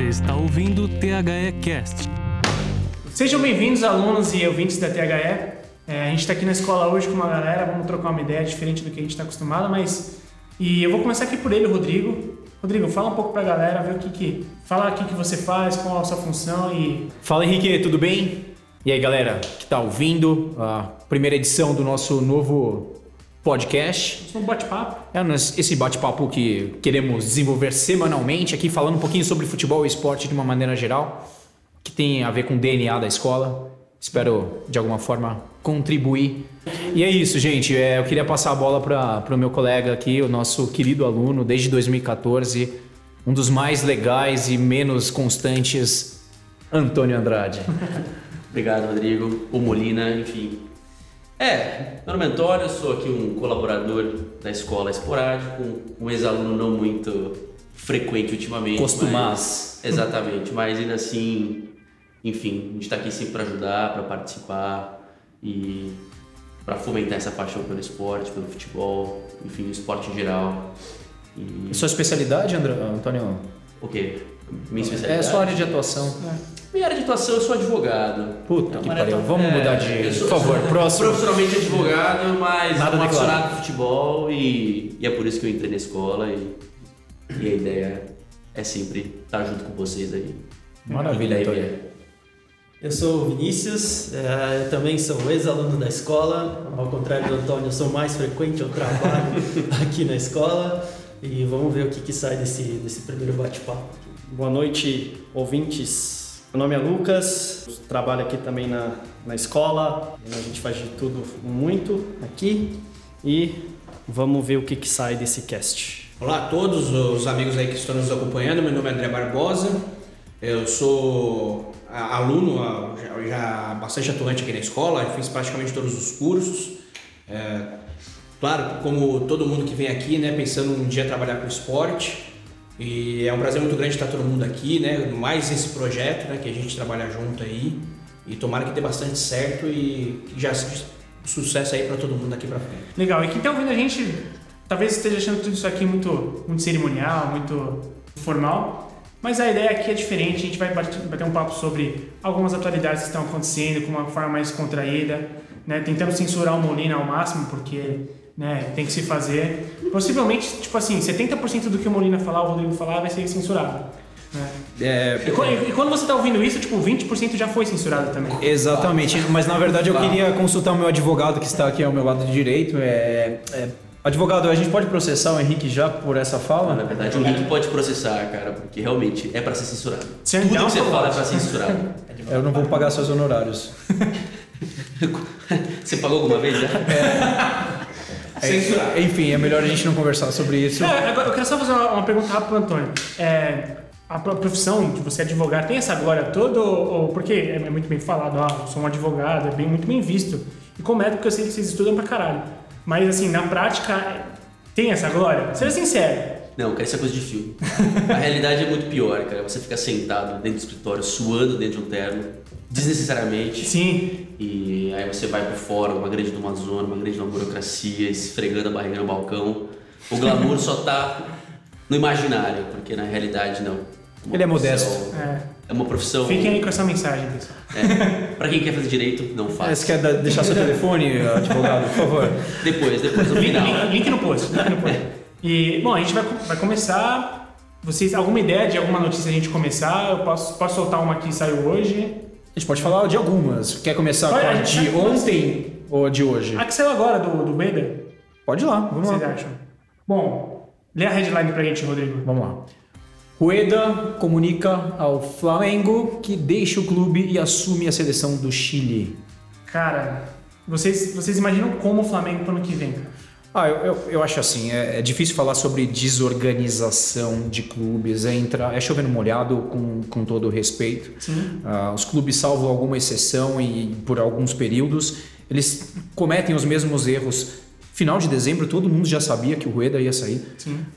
Você está ouvindo o THE Cast. Sejam bem-vindos, alunos e ouvintes da THE. É, a gente está aqui na escola hoje com uma galera, vamos trocar uma ideia diferente do que a gente está acostumado, mas. E eu vou começar aqui por ele, Rodrigo. Rodrigo, fala um pouco pra galera, ver o que que. Fala o que, que você faz, qual a sua função e. Fala Henrique, tudo bem? E aí galera que tá ouvindo a primeira edição do nosso novo podcast. Um bate-papo. É esse bate-papo que queremos desenvolver semanalmente aqui, falando um pouquinho sobre futebol e esporte de uma maneira geral, que tem a ver com o DNA da escola. Espero de alguma forma contribuir. E é isso, gente. É, eu queria passar a bola para o meu colega aqui, o nosso querido aluno, desde 2014, um dos mais legais e menos constantes, Antônio Andrade. Obrigado, Rodrigo. O Molina, enfim. É, meu nome é Antônio, sou aqui um colaborador da escola esporádico, um, ex-aluno não muito frequente ultimamente. Costumaz. mas- Exatamente, mas ainda assim, enfim, a gente está aqui sempre para ajudar, para participar e para fomentar essa paixão pelo esporte, pelo futebol, enfim, o esporte em geral. E Sua especialidade, André, Antônio? o quê? Minha É especialidade? a sua área de atuação. Minha área de atuação, eu sou advogado. Puta É que pariu. Vamos é, mudar de. eu sou- Por favor, próximo. Profissionalmente advogado, mas Nada um apaixonado por futebol e, e é por isso que eu entrei na escola e, e a ideia é sempre estar junto com vocês aí. Maravilha, E daí, Antônio. Eu sou o Vinícius, eh, eu também sou ex-aluno da escola, ao contrário do Antônio, eu sou mais frequente, eu trabalho aqui na escola e vamos ver o que, que sai desse, desse primeiro bate-papo. Boa noite, ouvintes. Meu nome é Lucas, trabalho aqui também na, na escola. A gente faz de tudo muito aqui e vamos ver o que, que sai desse cast. Olá a todos os amigos aí que estão nos acompanhando. Meu nome é André Barbosa. Eu sou aluno, já bastante atuante aqui na escola. Eu fiz praticamente todos os cursos. É, claro, como todo mundo que vem aqui, né, pensando um dia trabalhar com esporte. E é um prazer muito grande estar todo mundo aqui, né? Mais esse projeto, né, que a gente trabalha junto aí. E tomara que dê bastante certo e que já sucesso aí para todo mundo daqui para frente. Legal. E quem tá ouvindo a gente talvez esteja achando tudo isso aqui muito, muito cerimonial, muito formal. Mas a ideia aqui é diferente. A gente vai bater um papo sobre algumas atualidades que estão acontecendo com uma forma mais contraída, né? Tentando censurar o Molina ao máximo, porque né, tem que se fazer. Possivelmente, tipo assim, 70% do que o Molina falar, o Rodrigo falar, vai ser censurado. Né? É, E, quando, e quando você tá ouvindo isso, tipo, 20% já foi censurado também. exatamente, mas na verdade eu queria consultar o meu advogado que está aqui ao meu lado direito. É, é, advogado, a gente pode processar o Henrique já por essa Na fala? verdade, o link pode processar, cara, porque realmente é para ser censurado. Você Tudo não que você fala é para ser censurado. Eu não vou pagar seus honorários. Você pagou alguma vez já? Censurado. Enfim, é melhor a gente não conversar sobre isso. É, agora eu quero só fazer uma, uma pergunta rápida pro Antônio. É, a pro- profissão de você advogar tem essa glória toda? Ou, ou- porque é, é muito bem falado, ah, eu sou um advogado, é bem, muito bem visto. E como é, porque eu sei que vocês estudam pra caralho. Mas assim, na prática, é, tem essa glória? Seja sincero. Não, cara, isso é coisa de filme. A realidade é muito pior, cara. Você fica sentado dentro do escritório, suando dentro de um terno, desnecessariamente. Sim. E aí você vai por fora, uma grande de uma zona, uma grande de uma burocracia, esfregando a barriga no balcão. O glamour só tá no imaginário, porque na realidade não. Uma Ele é modesto. É. É uma profissão. Fiquem aí com essa mensagem, pessoal. É, pra quem quer fazer direito, não É, faz. Você quer deixar seu telefone, advogado, por favor? Depois, depois, no Link, final. link- link no post. Link no post. E, bom, a gente vai, vai começar. Vocês, alguma ideia de alguma notícia a gente começar? Eu posso, posso soltar uma que saiu hoje. A gente pode falar de algumas. Quer começar com a de ontem ou de hoje? A que saiu agora do, do Bader? Pode ir lá, vamos vocês lá. acham? Bom, lê a headline pra gente, Rodrigo. Vamos lá. Rueda comunica ao Flamengo que deixa o clube e assume a seleção do Chile. Cara, vocês, vocês imaginam como o Flamengo pro ano que vem? cara? Ah, eu, eu, eu acho assim, é, é difícil falar sobre desorganização de clubes, é, entrar, é chover no molhado com, com todo o respeito. Ah, os clubes, salvo alguma exceção e por alguns períodos, eles cometem os mesmos erros Final de dezembro, todo mundo já sabia que o Rueda ia sair.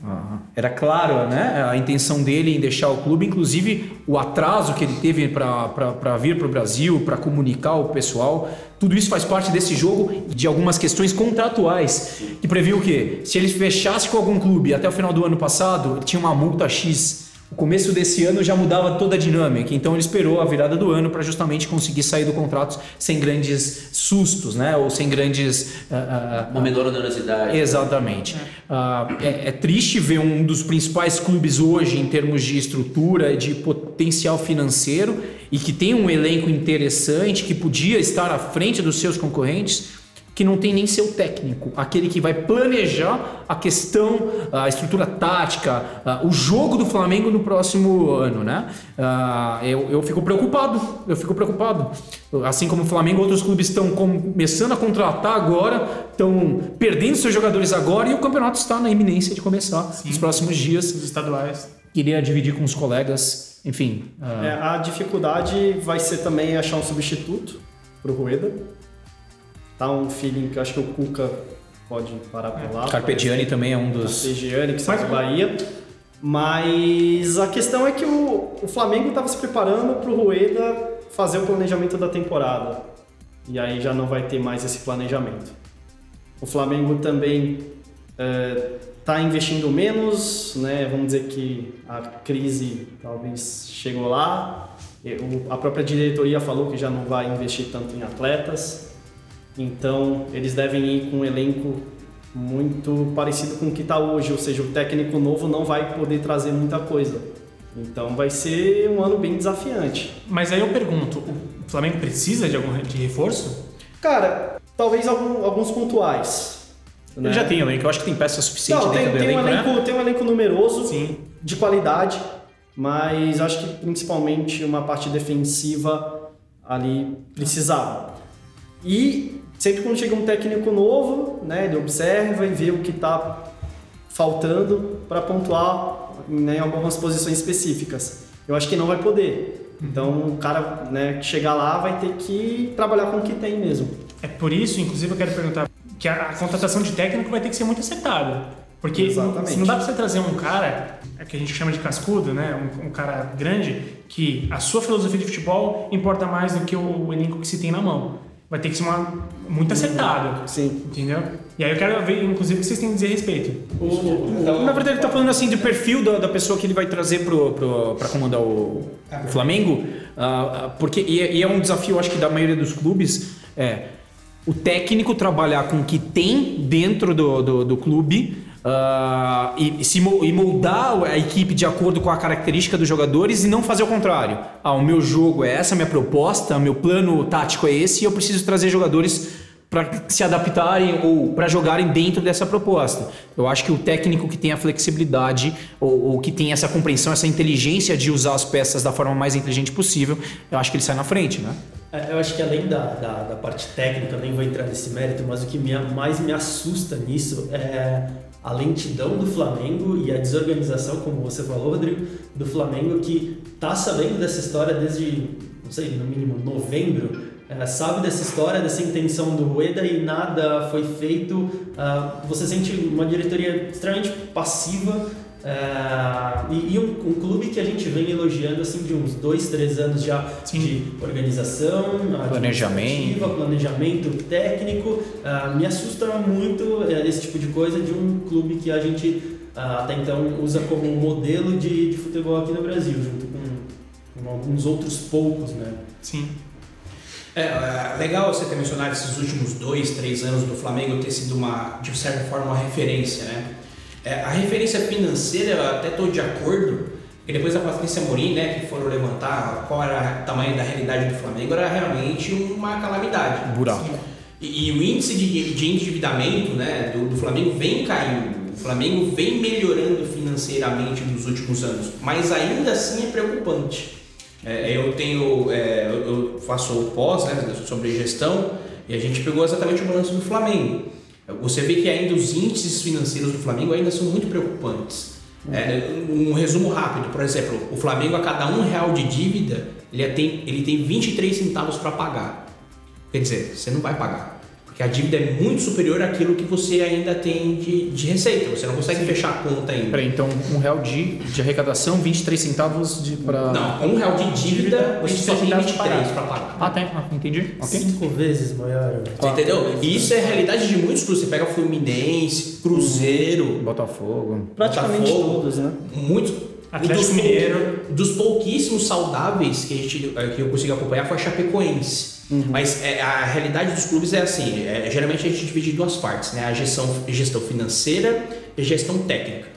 Ah, era claro né, a intenção dele em deixar o clube, inclusive o atraso que ele teve para vir para o Brasil, para comunicar o pessoal. Tudo isso faz parte desse jogo de algumas questões contratuais que previu o quê? Se ele fechasse com algum clube até o final do ano passado, ele tinha uma multa X. o começo desse ano já mudava toda a dinâmica, então ele esperou a virada do ano para justamente conseguir sair do contrato sem grandes sustos, né? Ou sem grandes. Uh, uh, Uma menor onerosidade. Exatamente. Uh, é, é, triste ver um dos principais clubes hoje em termos de estrutura, de potencial financeiro e que tem um elenco interessante, que podia estar à frente dos seus concorrentes que não tem nem seu técnico, aquele que vai planejar a questão, a estrutura tática, o jogo do Flamengo no próximo ano, né? Eu, eu fico preocupado, eu fico preocupado. Assim como o Flamengo, outros clubes estão começando a contratar agora, estão perdendo seus jogadores agora e o campeonato está na iminência de começar Sim, nos próximos dias. Os estaduais. Queria dividir com os colegas, enfim. Uh... É, a dificuldade vai ser também achar um substituto para o Rueda tá um feeling que eu acho que o Cuca pode parar por lá. Carpegiani também é um dos. Carpegiani, que sai do Bahia. Mas a questão é que o, o Flamengo estava se preparando para o Rueda fazer o planejamento da temporada. E aí já não vai ter mais esse planejamento. O Flamengo também está investindo menos, né? vamos dizer que a crise talvez chegou lá. A própria diretoria falou que já não vai investir tanto em atletas. Então, eles devem ir com um elenco muito parecido com o que está hoje, ou seja, o técnico novo não vai poder trazer muita coisa. Então, vai ser um ano bem desafiante. Mas aí eu pergunto, o Flamengo precisa de algum de reforço? Cara, talvez algum, alguns pontuais. Né? Ele já tem elenco, eu acho que tem peça suficiente não, tem, tem elenco, um elenco né? Tem um elenco numeroso, Sim. de qualidade, mas acho que principalmente uma parte defensiva ali precisava. E sempre quando chega um técnico novo, né, ele observa e vê o que está faltando para pontuar né, em algumas posições específicas. Eu acho que não vai poder. Então, o cara né, que chegar lá vai ter que trabalhar com o que tem mesmo. É por isso, inclusive, eu quero perguntar que a, a contratação de técnico vai ter que ser muito acertada. Porque Exatamente. se não dá para você trazer um cara, é que a gente chama de cascudo, né? Um, um, cara grande, que a sua filosofia de futebol importa mais do que o, o elenco que se tem na mão vai ter que ser uma, muito acertado. Sim. Entendeu? E aí eu quero ver, inclusive, o que vocês têm a dizer a respeito. O, na verdade, ele está falando assim do perfil da, da pessoa que ele vai trazer para comandar o, o Flamengo, uh, porque e é, e é um desafio, acho que da maioria dos clubes, é o técnico trabalhar com o que tem dentro do, do, do clube Uh, e, se, e moldar a equipe de acordo com a característica dos jogadores e não fazer o contrário. Ah, o meu jogo é essa, a minha proposta, meu plano tático é esse e eu preciso trazer jogadores para se adaptarem ou para jogarem dentro dessa proposta. Eu acho que o técnico que tem a flexibilidade ou, ou, que tem essa compreensão, essa inteligência de usar as peças da forma mais inteligente possível, eu acho que ele sai na frente, né? É, eu acho que além da, da, da parte técnica, nem vou entrar nesse mérito, mas o que me, mais me assusta nisso é a lentidão do Flamengo e a desorganização, como você falou, Rodrigo, do Flamengo que está sabendo dessa história desde, não sei, no mínimo novembro, é, sabe dessa história, dessa intenção do Rueda e nada foi feito. Uh, você sente uma diretoria extremamente passiva Uh, e, e um, um, clube que a gente vem elogiando assim de uns dois, três anos já Sim. de organização, planejamento, planejamento técnico. Uh, me assusta muito uh, esse tipo de coisa de um clube que a gente ah, até então usa como modelo de, de futebol aqui no Brasil, junto com, com alguns outros poucos, né? Sim. É, é, legal você ter mencionado esses últimos dois, três anos do Flamengo ter sido uma, de certa forma, uma referência, né? É, a referência financeira, eu até estou de acordo, porque depois da Patrícia Morim, né, que foram levantar qual era o tamanho da realidade do Flamengo, era realmente uma calamidade. Um buraco. E, e, o índice de, de endividamento né, do, do Flamengo vem caindo. O Flamengo vem melhorando financeiramente nos últimos anos, mas ainda assim é preocupante. É, eu tenho, é, eu faço o pós né, sobre gestão e a gente pegou exatamente o balanço do Flamengo. Você vê que ainda os índices financeiros do Flamengo ainda são muito preocupantes. É, um resumo rápido, por exemplo, o Flamengo a cada um real de dívida ele tem, ele tem 23 centavos para pagar. Quer dizer, você não vai pagar. Porque a dívida é muito superior àquilo que você ainda tem de, de receita. Você não consegue Sim. fechar a conta ainda. Peraí, então um real de, de arrecadação, 23 centavos de para. Não, um real de dívida, você só tem 23 para pagar. Ah, tem. Ah, entendi. Okay. Cinco vezes maior. Você entendeu? E isso é a realidade de muitos clubes. Você pega Fluminense, Cruzeiro, Botafogo. Praticamente Botafogo, todos, né? Muitos Atlético dos, Mineiro. Dos pouquíssimos saudáveis que, a gente, eh, que eu consegui acompanhar foi a Chapecoense. Mas é, a realidade dos clubes é assim: é, geralmente a gente divide em duas partes, né? A gestão, gestão financeira e a gestão técnica.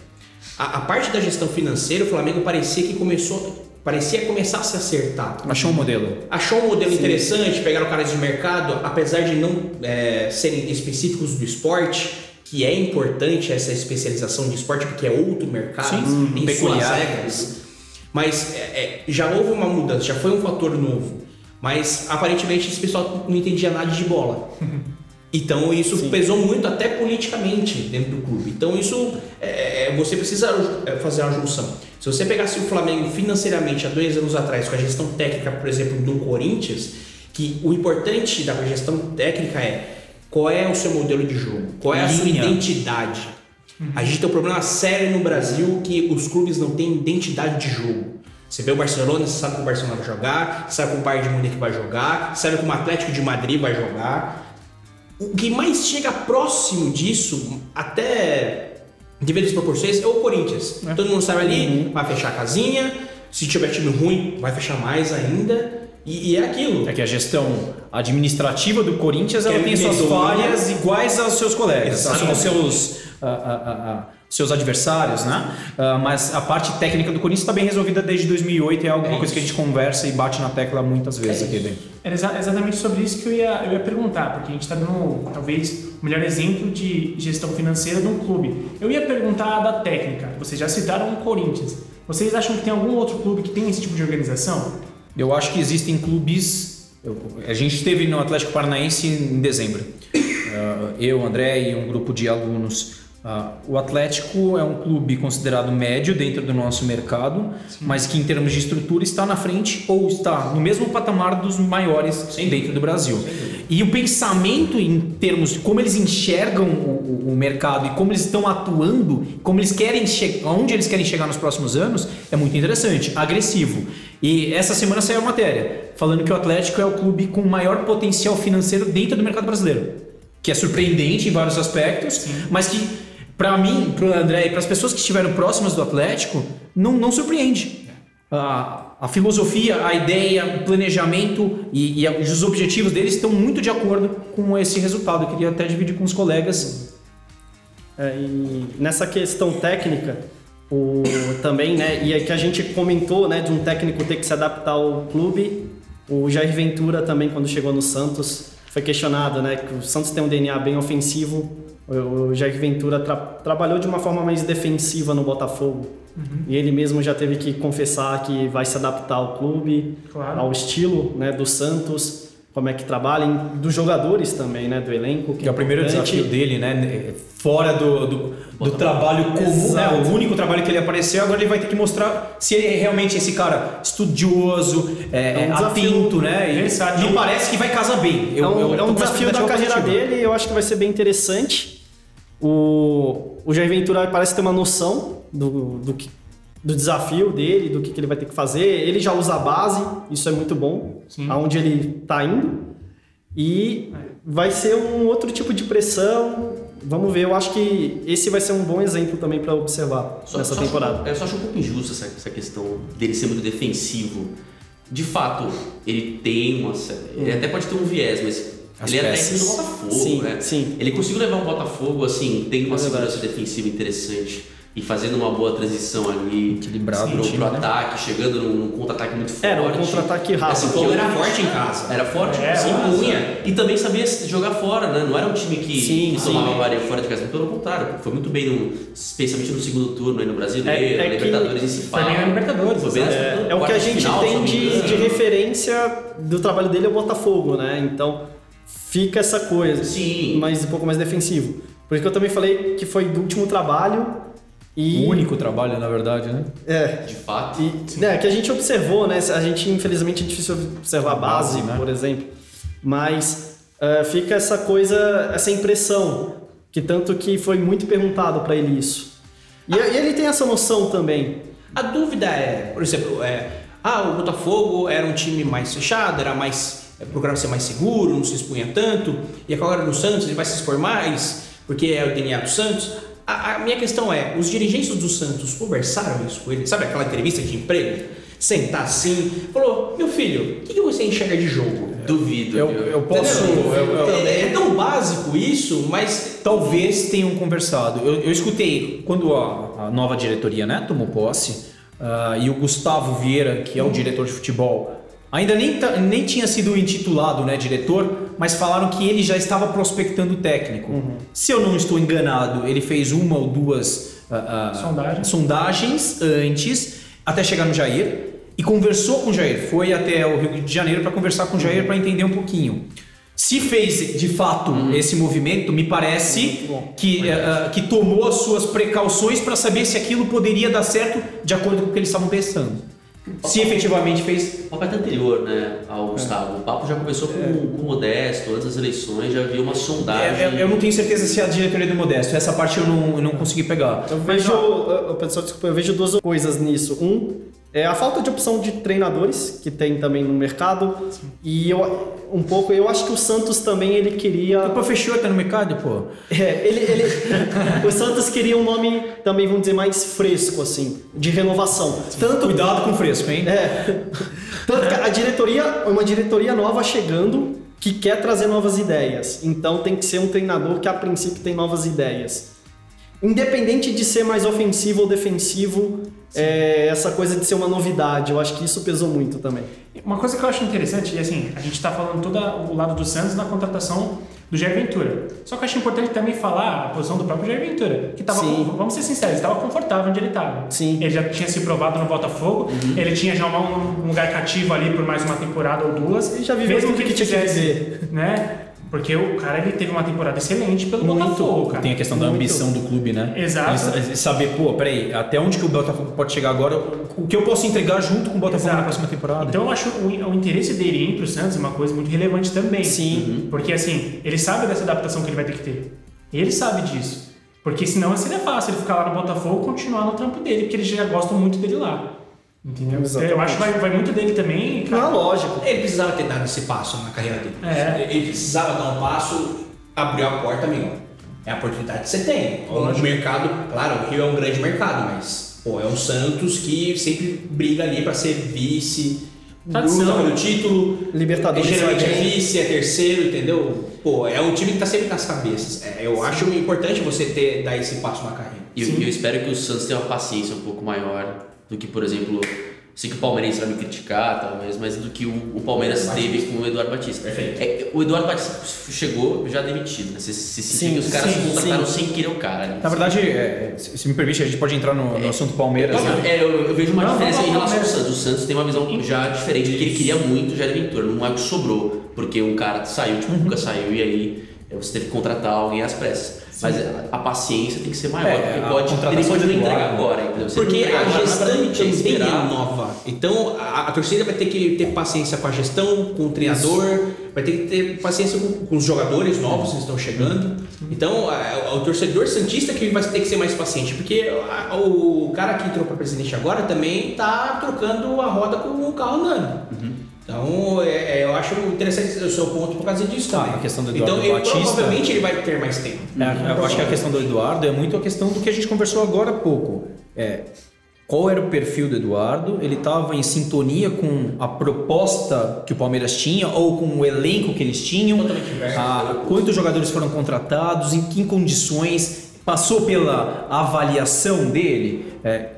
A, a parte da gestão financeira, o Flamengo parecia que começou. Parecia começar a se acertar. Achou um modelo. Achou um modelo interessante, pegaram caras de mercado, apesar de não é, serem específicos do esporte, que é importante essa especialização de esporte, porque é outro mercado, Sim, tem peculiar. suas regras. Mas é, é, já houve uma mudança, já foi um fator novo. Mas aparentemente esse pessoal não entendia nada de bola. Então isso pesou muito até politicamente dentro do clube. Então isso é, é, você precisa é, fazer uma junção. Se você pegasse o Flamengo financeiramente há dois anos atrás com a gestão técnica, por exemplo, do Corinthians, que o importante da gestão técnica é qual é o seu modelo de jogo, qual é a sua Linha. identidade. A gente tem um problema sério no Brasil que os clubes não têm identidade de jogo. Você vê o Barcelona, você sabe como o Barcelona vai jogar, sabe como o Bayern de Munique vai jogar, sabe como o Atlético de Madrid vai jogar. O que mais chega próximo disso, até devido às proporções, é o Corinthians. Todo mundo sabe ali, vai fechar a casinha, se tiver time ruim, vai fechar mais ainda. E, e é aquilo. É que a gestão administrativa do Corinthians ela tem é suas falhas iguais aos seus colegas, aos Exatamente. seus, seus adversários, né? Ah, mas a parte técnica do Corinthians está bem resolvida desde 2008 e é alguma É coisa que a gente conversa e bate na tecla muitas vezes aqui dentro. Era exa- exatamente sobre isso que eu ia, eu ia perguntar, porque a gente está dando talvez o melhor exemplo de gestão financeira de um clube. Eu ia perguntar da técnica. Vocês já citaram o Corinthians. Vocês acham que tem algum outro clube que tem esse tipo de organização? Eu acho que existem clubes. A gente esteve no Atlético Paranaense em dezembro. Ah, Eu, André e um grupo de alunos. Ah, O Atlético é um clube considerado médio dentro do nosso mercado, mas que em termos de estrutura está na frente ou está no mesmo patamar dos maiores dentro do Brasil. E o pensamento em termos de como eles enxergam o, o- mercado e como eles estão atuando, como eles querem chegar, onde eles querem chegar nos próximos anos, é muito interessante, agressivo. E essa semana saiu a matéria falando que o Atlético é o clube com maior potencial financeiro dentro do mercado brasileiro, que é surpreendente em vários aspectos, mas que para mim, para o André e para as pessoas que estiveram próximas do Atlético, não, não surpreende. A, a filosofia, a ideia, o planejamento e, e os objetivos deles estão muito de acordo com esse resultado. Eu queria até dividir com os colegas. É, nessa questão técnica, o, também, né, e é que a gente comentou, né, de um técnico ter que se adaptar ao clube, o Jair Ventura também, quando chegou no Santos, foi questionado, né, que o Santos tem um DNA bem ofensivo, o, Jair Ventura tra- trabalhou de uma forma mais defensiva no Botafogo, e ele mesmo já teve que confessar que vai se adaptar ao clube, Claro. ao estilo, né, do Santos, como é que trabalha, dos jogadores também, né, do elenco, Que é o primeiro importante. desafio dele, né? Fora do, do, do trabalho comum, né? O único trabalho que ele apareceu, agora ele vai ter que mostrar se ele é realmente esse cara estudioso, é, É um atento, né? E parece que vai casar bem. Eu, é um, eu é um desafio da carreira dele e eu acho que vai ser bem interessante. O, o Jair Ventura parece ter uma noção do, do, que- do desafio dele, do que, que ele vai ter que fazer. Ele já usa a base, isso é muito bom, aonde ele está indo. E vai ser um outro tipo de pressão. Vamos ver, eu acho que esse vai ser um bom exemplo também para observar Só- nessa só temporada. Acho, eu só acho um pouco injusto essa, essa questão dele ser muito defensivo. De fato, ele tem uma. Ele até pode ter um viés, mas As ele é peças. técnico do Botafogo, Sim, né? sim. Ele conseguiu levar um Botafogo, assim, tendo uma É verdade. segurança defensiva interessante e fazendo uma boa transição ali. Equilibrado pro, o time, pro né? ataque, chegando num, num contra-ataque muito forte. Era um contra-ataque rápido. Assim, O eu- era forte em casa. Era forte, É, punha. E também sabia jogar fora, né? Não era um time que, Sim, que sim. tomava vareio fora de casa. Pelo contrário, foi muito bem, no, especialmente no segundo turno aí no Brasileiro, É- é Libertadores em si Foi bem na Libertadores, Foi bem É, é o que a gente final, tem de, de referência do trabalho dele é o Botafogo, né? Então fica essa coisa. Sim. Mas um pouco mais defensivo. Por isso que eu também falei que foi do último trabalho e. O único trabalho, na verdade, né? É. De fato. E, né, que a gente observou, né? A gente, infelizmente, é difícil observar a base, base, né? por exemplo. Mas eh, fica essa coisa, essa impressão, que tanto que foi muito perguntado para ele isso. E, e ele tem essa noção também. A dúvida é, por exemplo, é, ah, o Botafogo era um time mais fechado, era mais procurava ser mais seguro, não se expunha tanto, e agora no Santos ele vai se expor mais, porque é o DNA do Santos. a, a minha questão é, os dirigentes do Santos conversaram isso com ele? Sabe aquela entrevista de emprego? Sentar assim, falou, meu filho, o que, que você enxerga de jogo? Duvido. Eu, eu posso. Eu- eu- é, é tão básico isso, mas Talvez tenham conversado. Eu, eu escutei quando a, a nova diretoria né, tomou posse ah, e o Gustavo Vieira, que é o diretor de futebol, ainda nem, nem tinha sido intitulado né, diretor, mas falaram que ele já estava prospectando técnico. Se eu não estou enganado, ele fez uma ou duas ah, ah, Sondagens. sondagens antes, até chegar no Jair, e conversou com o Jair. Foi até o Rio de Janeiro para conversar com o Jair para entender um pouquinho. Se fez de fato esse movimento, me parece que, eh, que tomou as suas precauções para saber se aquilo poderia dar certo de acordo com o que eles estavam pensando. Se efetivamente fez. O papo é anterior, né, ao Gustavo. O papo já começou com, com o Modesto, antes das eleições, já havia uma sondagem. É, eu, eu não tenho certeza se é a diretoria do Modesto. Essa parte eu não, eu não consegui pegar. Eu vejo, eu, pessoal, desculpa, eu vejo duas coisas nisso. Um é a falta de opção de treinadores que tem também no mercado. E eu um pouco eu acho que o Santos também ele queria Pô, fechou, tá no mercado, pô. é, ele, ele o Santos queria um nome também vamos dizer mais fresco assim de renovação. Tanto Cuidado com o fresco, hein? é, tanto que a diretoria uma diretoria nova chegando que quer trazer novas ideias. Então tem que ser um treinador que a princípio tem novas ideias Independente de ser mais ofensivo ou defensivo, é, essa coisa de ser uma novidade, eu acho que isso pesou muito também. Uma coisa que eu acho interessante, e assim, a gente está falando todo o lado do Santos na contratação do Jair Ventura. Só que eu acho importante também falar a posição do próprio Jair Ventura, que estava, vamos ser sinceros, estava confortável onde ele estava. Sim. Ele já tinha se provado no Botafogo, ele tinha já um, um lugar cativo ali por mais uma temporada ou duas. Ele já viveu Mesmo que tinha que fizesse, viver. Né? Porque o cara ele teve uma temporada excelente pelo Botafogo, cara. Tem a questão da Muito. ambição do clube, né? Exato. E saber, pô, peraí, até onde que o Botafogo pode chegar agora? O que eu posso entregar junto com o Botafogo na Exato. próxima temporada? Então eu acho o, o interesse dele em ir pro Santos é uma coisa muito relevante também. Sim. Porque assim, ele sabe dessa adaptação que ele vai ter que ter. Ele sabe disso. Porque senão seria fácil ele ficar lá no Botafogo e continuar no trampo dele, porque eles já gostam muito dele lá. Entendeu? Exatamente. Eu acho que vai, vai muito dele também. Não é cara. lógico. ele precisava ter dado esse passo na carreira dele. É. Ele precisava dar um passo, abriu a porta, amigo. É a oportunidade que você tem. O mercado, claro, o Rio é um grande mercado, mas pô, é um Santos que sempre briga ali para ser vice, Tradição. luta pelo título. Libertadores geralmente vai é vice, é terceiro, entendeu? Pô, é um time que tá sempre nas cabeças. É, eu acho importante você ter dar esse passo na carreira. E eu, eu espero que o Santos tenha uma paciência um pouco maior do que, por exemplo, sei que o Palmeirense vai me criticar, talvez, mas do que o, o Palmeiras teve com o Eduardo Batista. É, o Eduardo Batista chegou já demitido, né? Você, você sentiu Sim, que os caras sim, contrataram sim. sem querer o cara. né? Na verdade, é, se se me permite, a gente pode entrar no, no assunto Palmeiras. né? É, eu, eu vejo uma Não, diferença vamos em lá, relação ao Palmeiras. Santos. O Santos tem uma visão já diferente do que ele queria muito, já era Ventura. Não é o que sobrou, porque um cara saiu, tipo, o Cuca saiu, e aí é, você teve que contratar alguém às pressas. Mas a, paciência tem que ser maior, É, porque a pode, ele pode não entregar agora, entendeu? Se ele Porque a gestão também é nova. Então a, a torcida vai ter que ter paciência com a gestão, com o treinador, vai ter que ter paciência com, com os jogadores novos que estão chegando. Então a- o torcedor santista que vai ter que ser mais paciente, porque a- o cara que entrou para presidente agora também tá trocando a roda com o carro andando. Então, é, é, eu acho interessante o seu ponto por causa disso Tá, a questão do Eduardo então, ele, Batista- provavelmente ele vai ter mais tempo. É, eu acho que a questão do Eduardo é muito a questão do que a gente conversou agora há pouco. É, qual era o perfil do Eduardo? Ele estava em sintonia com a proposta que o Palmeiras tinha ou com o elenco que eles tinham? Ah, quantos jogadores foram contratados? Em que condições? Passou pela avaliação dele? É,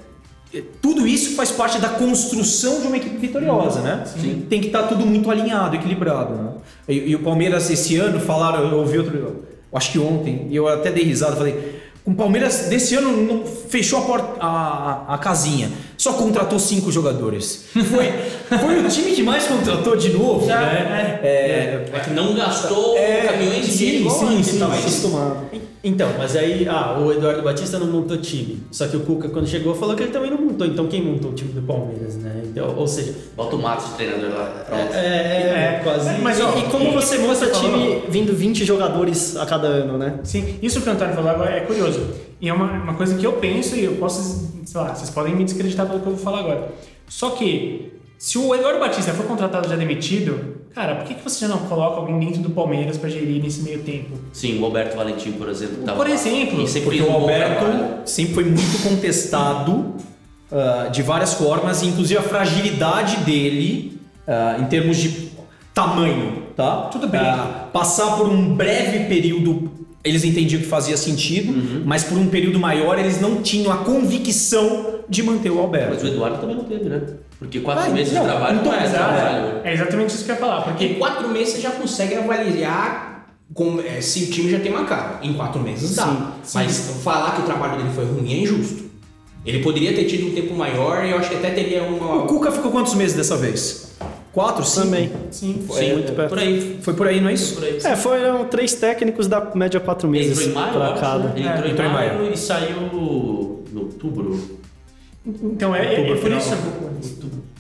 tudo isso faz parte da construção de uma equipe vitoriosa, né? Tem que estar tudo muito alinhado, equilibrado. Né? E, e o Palmeiras esse ano falaram, eu ouvi outro, acho que ontem, e eu até dei risada, falei, o Palmeiras desse ano não fechou a, porta, a, a casinha, só contratou cinco jogadores. Foi, foi o time que mais contratou de novo, né? É, É que não gastou É, caminhões de sim, dinheiro sim, sim, então, sim. mas- acostumado. Então, mas aí, ah, o Eduardo Batista não montou time. Só que o Cuca, quando chegou, falou que ele também não montou. Então, quem montou o time do Palmeiras, né? Então, ou seja, Bota o Matos de treinador lá. Pronto. é, é, É, quase. mas, E, ó, e como você monta falou- time vindo 20 jogadores a cada ano, né? Sim, isso que o Antônio falou agora é curioso. E é uma, uma coisa que eu penso e eu posso, sei lá, vocês podem me desacreditar pelo que eu vou falar agora. Só que Se o Eduardo Batista for contratado já demitido, cara, por que, que você já não coloca alguém dentro do Palmeiras pra gerir nesse meio tempo? Sim, o Alberto Valentim, por exemplo. tava Por lá. exemplo, Porque o trabalho. Alberto sempre foi muito contestado ah, de várias formas, inclusive a fragilidade dele ah, em termos de tamanho, tá? Tudo bem. Ah, passar por um breve período, eles entendiam que fazia sentido, Uhum. mas por um período maior eles não tinham a convicção de manter o Mas Alberto. o Eduardo também não teve, né? Porque quatro meses não, de trabalho então, não é trabalho. É exatamente isso que eu ia falar. Porque em quatro meses você já consegue avaliar como, é, se o time já tem uma cara. Em quatro meses dá. Sim, Mas falar que o trabalho dele foi ruim é injusto. Ele poderia ter tido um tempo maior e eu acho que até teria uma. O Cuca ficou quantos meses dessa vez? Quatro, cinco? Também. sim, Sim, muito perto. Por aí. Foi por aí, não é isso? Por aí. É, foram três técnicos da média quatro meses entrou em maio, pra cada. né? Ele É, entrou, em, entrou maio, maio. e saiu em outubro. Então é, é, é por isso.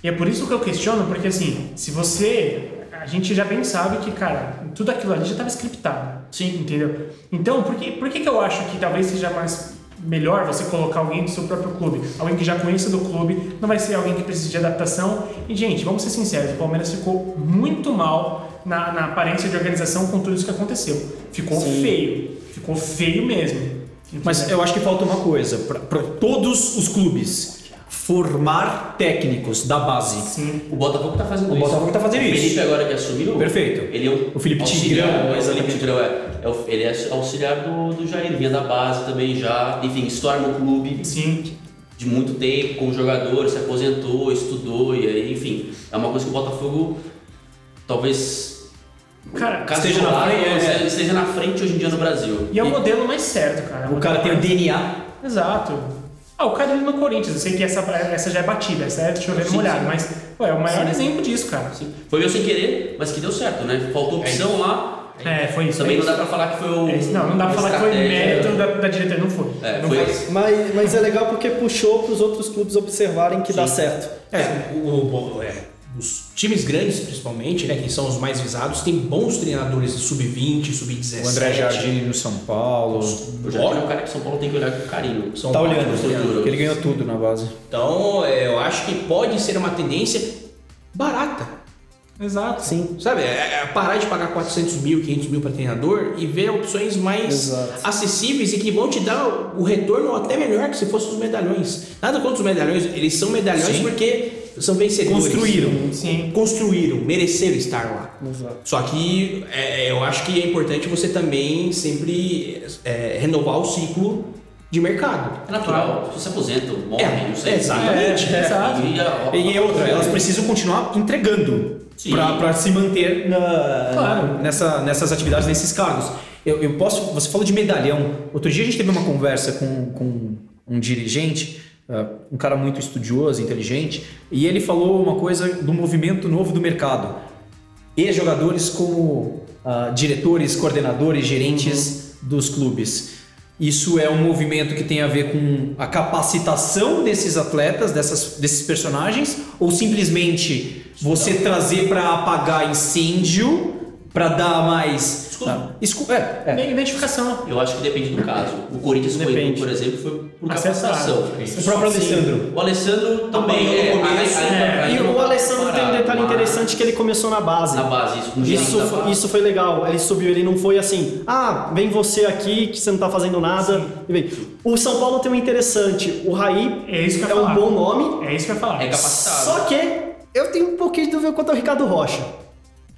E é por isso que eu questiono, porque assim, se você. A gente já bem sabe que, cara, tudo aquilo ali já estava scriptado. Sim. Entendeu? Então, por que, por que, que eu acho que talvez seja mais melhor você colocar alguém do seu próprio clube? Alguém que já conheça do clube, não vai ser alguém que precise de adaptação. E, gente, vamos ser sinceros, o Palmeiras ficou muito mal na, na aparência de organização com tudo isso que aconteceu. Ficou feio. Ficou feio mesmo. Mas eu acho que falta uma coisa para todos os clubes formar técnicos da base. Sim. O Botafogo tá fazendo O isso. Botafogo tá fazendo o isso. Felipe agora que assumiu. Perfeito. Ele é um O Felipe Tigrão, é o Felipe. Tigrão, é. é o- ele é auxiliar do, do Jair, vinha da base também já. Enfim, história no clube Sim. de muito tempo como jogador, se aposentou, estudou e aí, enfim. É uma coisa que o Botafogo talvez Cara, Esteja na frente, é. esteja na frente hoje em dia no Brasil. e é o modelo mais certo, cara. O cara tem o DNA. Exato. Ah, o cara no Corinthians, eu sei que essa, essa já é batida, essa é chover Sim, molhado, sim. mas pô, é o maior exemplo disso, cara. Sim. Foi meu sem querer, mas que deu certo, né? Faltou opção lá. É, foi isso. Também é não dá pra falar que foi o. É. Não, não dá pra falar que foi mérito da, da diretoria, não foi. É, não foi foi. Mas, mas é legal porque puxou para os outros clubes observarem que dá certo. É, o, o- é, os times grandes, principalmente, né, que são os mais visados, tem bons treinadores de sub-20, sub-17. O André Jardim no São Paulo. O é um cara que São Paulo tem que olhar com carinho. São Tá Paulo, olhando, estrutura. porque ele ganhou tudo na base. Então, é, eu acho que pode ser uma tendência barata. Exato. Sim. Sabe, é, é parar de pagar 400 mil, 500 mil para treinador e ver opções mais Exato. acessíveis e que vão te dar o retorno até melhor que se fossem os medalhões. Nada contra os medalhões, eles são medalhões Sim. porque são vencedores. Construíram. Sim. Construíram, mereceram estar lá. Exato. Só que é, eu acho que é importante você também sempre é, renovar o ciclo de mercado. É natural. Se aposentam, morrem, É, não sei. exatamente. É, exato. E, E outra, elas precisam continuar entregando para se manter na- Claro. nessa, nessas atividades, nesses cargos. Eu, eu posso. Você falou de medalhão. Outro dia a gente teve uma conversa com, com um dirigente, um cara muito estudioso, inteligente, e ele falou uma coisa do movimento novo do mercado. E jogadores como ah, diretores, coordenadores, gerentes dos clubes. Isso é um movimento que tem a ver com a capacitação desses atletas, dessas, desses personagens, ou simplesmente você trazer para apagar incêndio, para dar mais. Escuta. Ah, escu- é, é. Identificação. Eu acho que depende do caso. O Corinthians, foi, Depende. por exemplo, foi por capacitação. O próprio Alessandro. O Alessandro também é. começo, é. E o Alessandro tem um detalhe mas- interessante que ele começou na base. Na base, isso. Isso, da foi- base. isso foi legal. Ele subiu, ele não foi assim, ah, vem você aqui que você não tá fazendo nada. E vem. O São Paulo tem um interessante. O Raí É isso que é um falar. bom nome, É isso que eu ia falar. É capacitado. só que eu tenho um pouquinho de dúvida quanto ao Ricardo Rocha.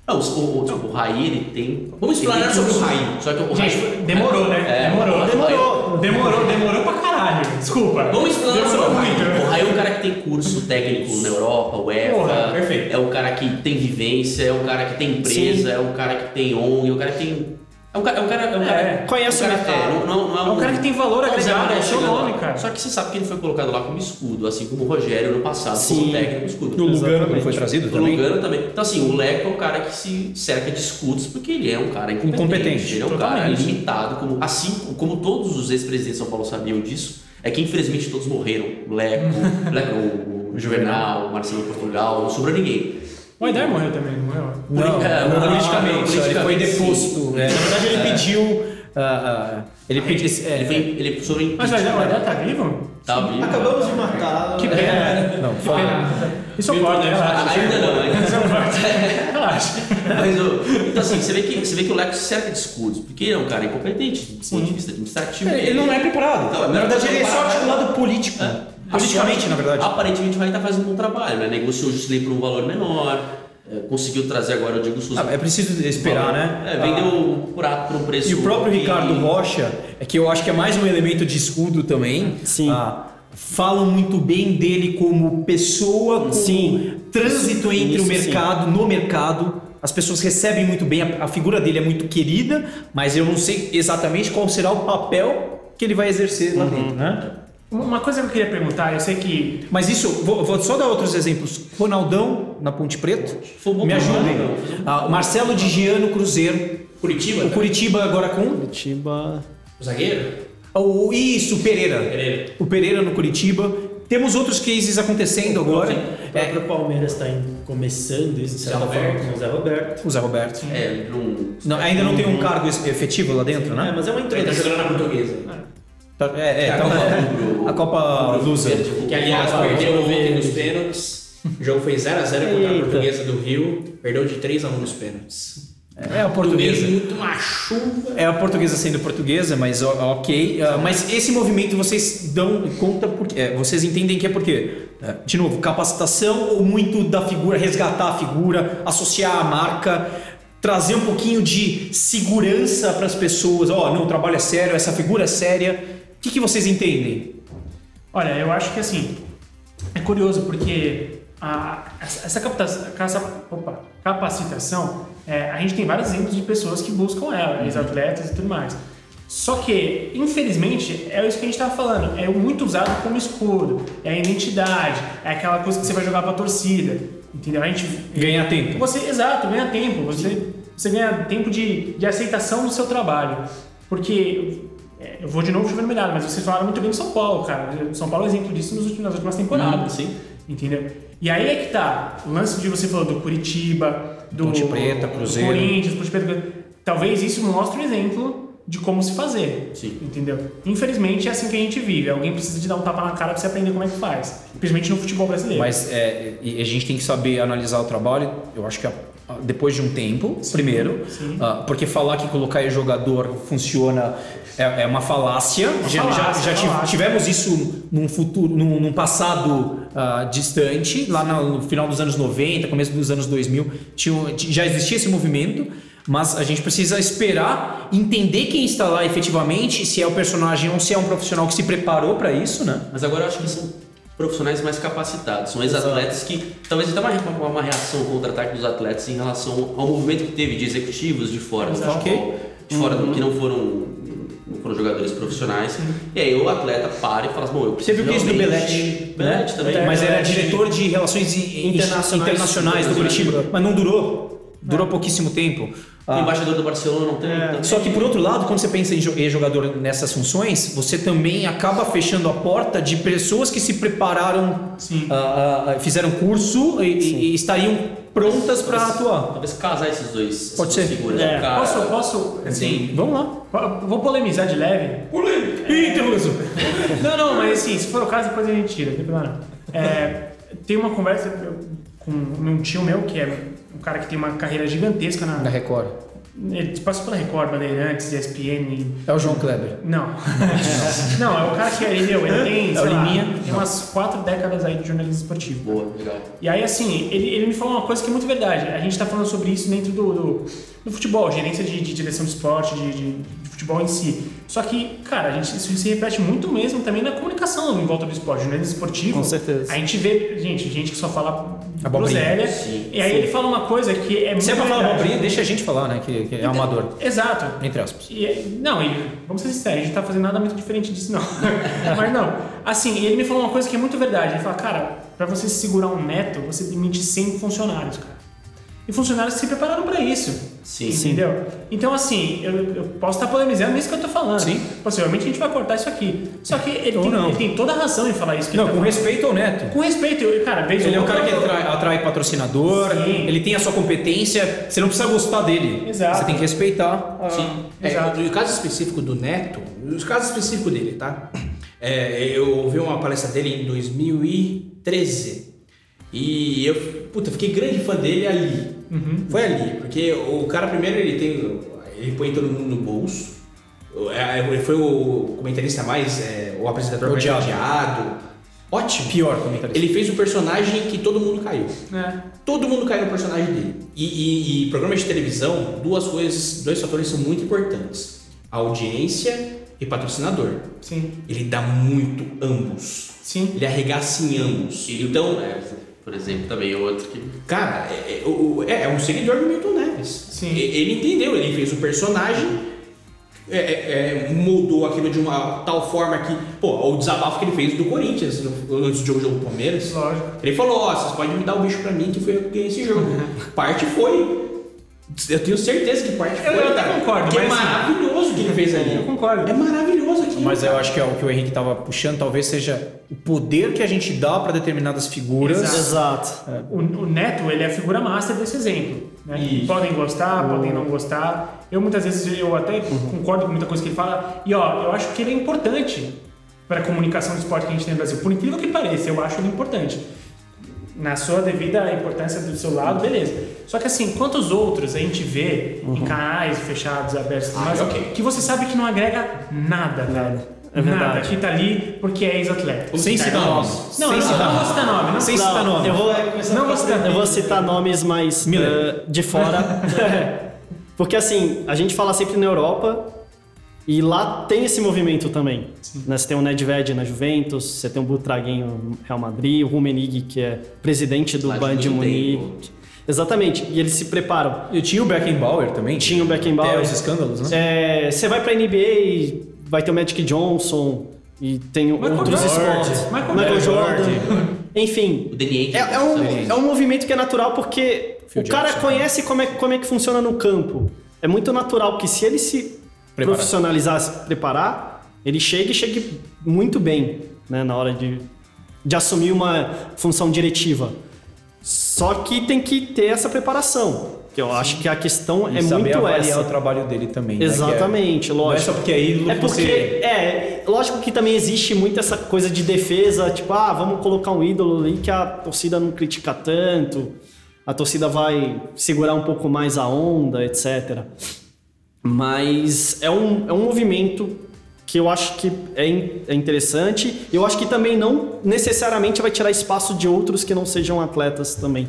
Não, o, o, o, o Raí, ele tem. Vamos tem sobre o. Raí. Só que o Gente, Raí. demorou, né? É, demorou. Demorou. Demorou, demorou pra caralho. Desculpa. Vamos demorou sobre o Raí. O Raí é um cara que tem curso técnico na Europa, UEFA. Porra, perfeito. É um cara que tem vivência, é um cara que tem empresa, é um cara que tem ONG, é um cara que tem. É um cara. É um cara, é um cara É, conhece um cara, o mercado. É, não, não, não é, É um cara que tem valor é o agregado, é o seu nome, cara. Só que você sabe que ele foi colocado lá como escudo, assim como o Rogério no passado como Sim. técnico escudo. No Lugano Exatamente. não foi trazido O também? Lugano também. Então, assim, o Leco é um cara que se cerca de escudos porque ele é um cara incompetente. Incompetente, Ele é um cara totalmente. limitado, como, assim como todos os ex-presidentes de São Paulo sabiam disso. É que infelizmente todos morreram. O Leco, o, Leco, o, o Juvenal, o Marcelo Portugal, não sobrou ninguém. O Aidar morreu também, não morreu? Não, É, não, não, politicamente, não, ele foi deposto. É, na verdade, ele pediu ah, ah, ele pediu. é, Ele, foi, ele sobre Mas o o Adel tá vivo? Tá vivo. Acabamos de matar. Que pena. é, não, Que pena. Isso corta, relaxa. Ainda não, ainda Isso corta. Relaxa. Mas, então assim, você vê, que, você vê que o Leco se cerca de escudos, porque ele é um cara incompetente do ponto de vista administrativo. É, Ele não é preparado. Não, na verdade, não é ele é só articulado político. Politicamente, na verdade. Aparentemente vai estar fazendo um bom trabalho, né? Negociou o Jusilei por um valor menor, é, conseguiu trazer agora o Diego Souza. Ah, é preciso esperar, né? É, vendeu o prato por um preço. E o próprio Ricardo Rocha, é que eu acho que é mais um elemento de escudo também. Sim. Ah, falam muito bem dele como pessoa, como Sim. trânsito entre o Isso sim. mercado, no mercado. As pessoas recebem muito bem, a, a figura dele é muito querida, mas eu não sei exatamente qual será o papel que ele vai exercer lá dentro, né? Uma coisa que eu queria perguntar, eu sei que. Mas isso, vou, vou só dar outros exemplos. Ronaldão na Ponte Preta, Foi um bom me ajudem. trabalho. Ah, Marcelo de Gian no Cruzeiro, Curitiba? o Curitiba agora com Curitiba. O zagueiro? O, isso, o Pereira. Pereira. O Pereira no Curitiba. Temos outros cases acontecendo agora. O É, próprio Palmeiras está começando isso, de certa Zé forma, Roberto. com o Zé Roberto. o Zé Roberto. É, não. Não, ainda não tem um cargo efetivo lá dentro, É, né? mas é uma Ele tá jogando na portuguesa. Tá- É, é, A tá- Copa- a Copa Lusa. Que aliás perdeu ontem nos pênaltis. O jogo foi 0x0 contra a portuguesa do Rio. Perdeu de 3x1 nos pênaltis. É a portuguesa. Muito uma chuva. É a portuguesa sendo portuguesa, mas ok. Ah, mas esse movimento vocês dão conta porque é, vocês entendem que é porque, é, de novo, capacitação ou muito da figura, resgatar a figura, associar a marca, trazer um pouquinho de segurança para as pessoas. Ó, não, o trabalho é sério, essa figura é séria. O que, que vocês entendem? Olha, eu acho que assim. É curioso porque a- essa, essa opa, capacitação, é, a gente tem vários exemplos de pessoas que buscam ela, ex-atletas e tudo mais. Só que, infelizmente, é isso que a gente estava falando. É muito usado como escudo. É a identidade. É aquela coisa que você vai jogar pra torcida. Entendeu? A gente. Ganhar tempo. Você, exato, ganha tempo. Você, você ganha tempo de, de aceitação do seu trabalho. Porque. É, Eu vou de novo chovendo melhor, mas vocês falaram muito bem do São Paulo, cara. São Paulo é exemplo disso nos últimos, nas últimas temporadas. Sim. Entendeu? E aí é que tá. O lance de você falou do Curitiba, do Ponte Preta, Cruzeiro. do Corinthians, Ponte Preta. Talvez isso mostre um exemplo de como se fazer. Sim. Entendeu? Infelizmente é assim que a gente vive. Alguém precisa te dar um tapa na cara pra você aprender como é que faz. Principalmente no futebol brasileiro. Mas é, a gente tem que saber analisar o trabalho, eu acho que a- depois de um tempo, primeiro, sim. ah, porque falar que colocar jogador funciona é, é uma falácia. já, já- falácia, já é tive- falácia. tivemos isso num futuro, num, num passado ah, distante, lá no, final dos anos 90, começo dos anos 2000, tinha, já existia esse movimento. Mas a gente precisa esperar, entender quem está lá efetivamente, se é o personagem ou se é um profissional que se preparou para isso, né? Mas agora eu acho que são profissionais mais capacitados. São ex-atletas que talvez até uma, uma reação contra contra-ataque dos atletas em relação ao movimento que teve de executivos de fora do Exato. futebol, de fora do- que não foram, não foram jogadores profissionais. E aí o atleta para e fala assim, bom, eu preciso Teve o case do realmente- Belete, Belete né? também. Mas era diretor de relações Internacionais. internacionais do Curitiba, mas não durou. Durou pouquíssimo tempo. O Ah, embaixador do Barcelona não tem. também. só que por outro lado, quando você pensa em jo- em jogador nessas funções, você também acaba fechando a porta de pessoas que se prepararam, Sim. ah, ah, fizeram curso e, e- e estariam prontas para atuar. Talvez casar esses dois. Pode ser. Figuras. É, cara- posso, posso, assim, Vamos lá. vou polemizar de leve. Ih, Teluso. Não, não, mas assim, se for o caso, depois a gente tira, não tem problema não. É, tem uma conversa com um tio meu, que é cara que tem uma carreira gigantesca na... Da Record. Ele passou pela Record, Bandeirantes, ESPN... e- É o João Kleber. Não. não, é o cara que ele, meu, ele tem, É o lá, Liminha? tem umas quatro décadas aí de jornalismo esportivo. Boa, legal. E aí, assim, ele, ele me falou uma coisa que é muito verdade. A gente tá falando sobre isso dentro do, do, do futebol, gerência de, de direção de esporte, de- de futebol em si. Só que, cara, a gente, isso se repete muito mesmo também na comunicação em volta do esporte, jornalismo esportivo. Com certeza. A gente vê, gente, gente que só fala groselha. Sim, e aí ele fala uma coisa que é muito Se é pra falar abobrinha, deixa a gente falar, né? Que, que é amador. Exato. Entre aspas. E, não, e, vamos ser sinceros, a gente não tá fazendo nada muito diferente disso, não. Mas não. Assim, ele me falou uma coisa que é muito verdade. Ele fala, cara, pra você segurar um neto, você demite 100 funcionários, cara. E funcionários se prepararam para isso. Sim. Entendeu? Então, assim, eu, eu posso estar polemizando nisso que eu tô falando. Sim. Possivelmente a gente vai cortar isso aqui. Só que ele, tem, ele tem toda a razão em falar isso. Não, tá com falando. respeito ao Neto. Com respeito, eu, cara, vez Ele é um cara que atrai, atrai patrocinador, Sim. ele tem a sua competência, você não precisa gostar dele. Exato. Você tem que respeitar. a- Sim. É, Exato. no caso específico do Neto, os casos específicos dele, tá? É, eu ouvi uma palestra dele em 2013 e eu, puta, fiquei grande fã dele ali. Foi ali, porque o cara primeiro ele tem, ele põe todo mundo no bolso. É, Ele foi o comentarista mais, é, o apresentador mais Odiado. Ótimo. Pior comentarista. Ele fez o personagem que todo mundo caiu. É. Todo mundo cai no personagem dele. E, e, e programas de televisão, duas coisas, dois fatores são muito importantes: audiência e patrocinador. Sim, Ele dá muito ambos. sim. Ele arregaça em ambos. Então, Neves, por exemplo, também outro que. cara, é, é, é- é um seguidor do Milton Neves. Sim. Ele entendeu, ele fez o personagem. é, é, é, moldou aquilo de uma tal forma que, pô, o desabafo que ele fez do Corinthians antes do jogo do Palmeiras. Lógico. Ele falou, ó, vocês podem me dar o bicho pra mim que foi eu que ganhei esse jogo. parte foi. Eu tenho certeza que parte Eu- foi. eu até cara. concordo, Porque é mas assim, maravilhoso o que ele fez ali. Eu concordo. É maravilhoso aquilo. Mas eu acho que é o que o Henrique estava puxando, talvez seja o poder que a gente dá para determinadas figuras. Exato. Exato. O, o Neto, ele é a figura master desse exemplo. Né? Podem gostar, podem não gostar. Eu muitas vezes eu até concordo com muita coisa que ele fala. E ó, eu acho que ele é importante para a comunicação do esporte que a gente tem no Brasil. Por incrível que pareça, eu acho ele importante. Na sua devida importância do seu lado, beleza. Só que assim, quantos outros a gente vê em canais fechados, abertos, e tudo Ah, mais, ok. que você sabe que não agrega nada, velho. É Nada, verdade. que tá ali porque é ex-atleta. Sem citar nomes. Não, Sem citar não vou nomes. citar nome. Não Sem vou citar nome. Eu vou, Não vou citar eu vou citar nomes mais eh, de fora. Porque assim, a gente fala sempre na Europa e lá tem esse movimento também. Né? Você tem o Nedved na Juventus, você tem o Butraguinho no Real Madrid, o Rummenigge, que é presidente do Bayern de muito Munique. Exatamente, e eles se preparam. E tinha o Beckenbauer também. Tinha o Beckenbauer. Até os escândalos, né? É, você vai pra NBA e vai ter o Magic Johnson e tem Michael outros esportes. Michael Jordan. Jordan. Enfim, O Ainge. é, é um, é um movimento que é natural porque Phil o cara Jackson. conhece como é, como é que funciona no campo. É muito natural que se ele se Preparar. profissionalizar, se preparar, ele chega e chegue muito bem né, na hora de, de assumir uma função diretiva. Só que tem que ter essa preparação. Que eu acho que a questão E é saber muito avaliar essa. o trabalho dele também. né? É- Exatamente, Não é lógico. porque é ídolo É que porque, você... é, lógico que também existe muito essa coisa de defesa, tipo, ah, vamos colocar um ídolo ali que a torcida não critica tanto, a torcida vai segurar um pouco mais a onda, etc. Mas é um, é um movimento que eu acho que é, in- é interessante. Eu acho que também não necessariamente vai tirar espaço de outros que não sejam atletas também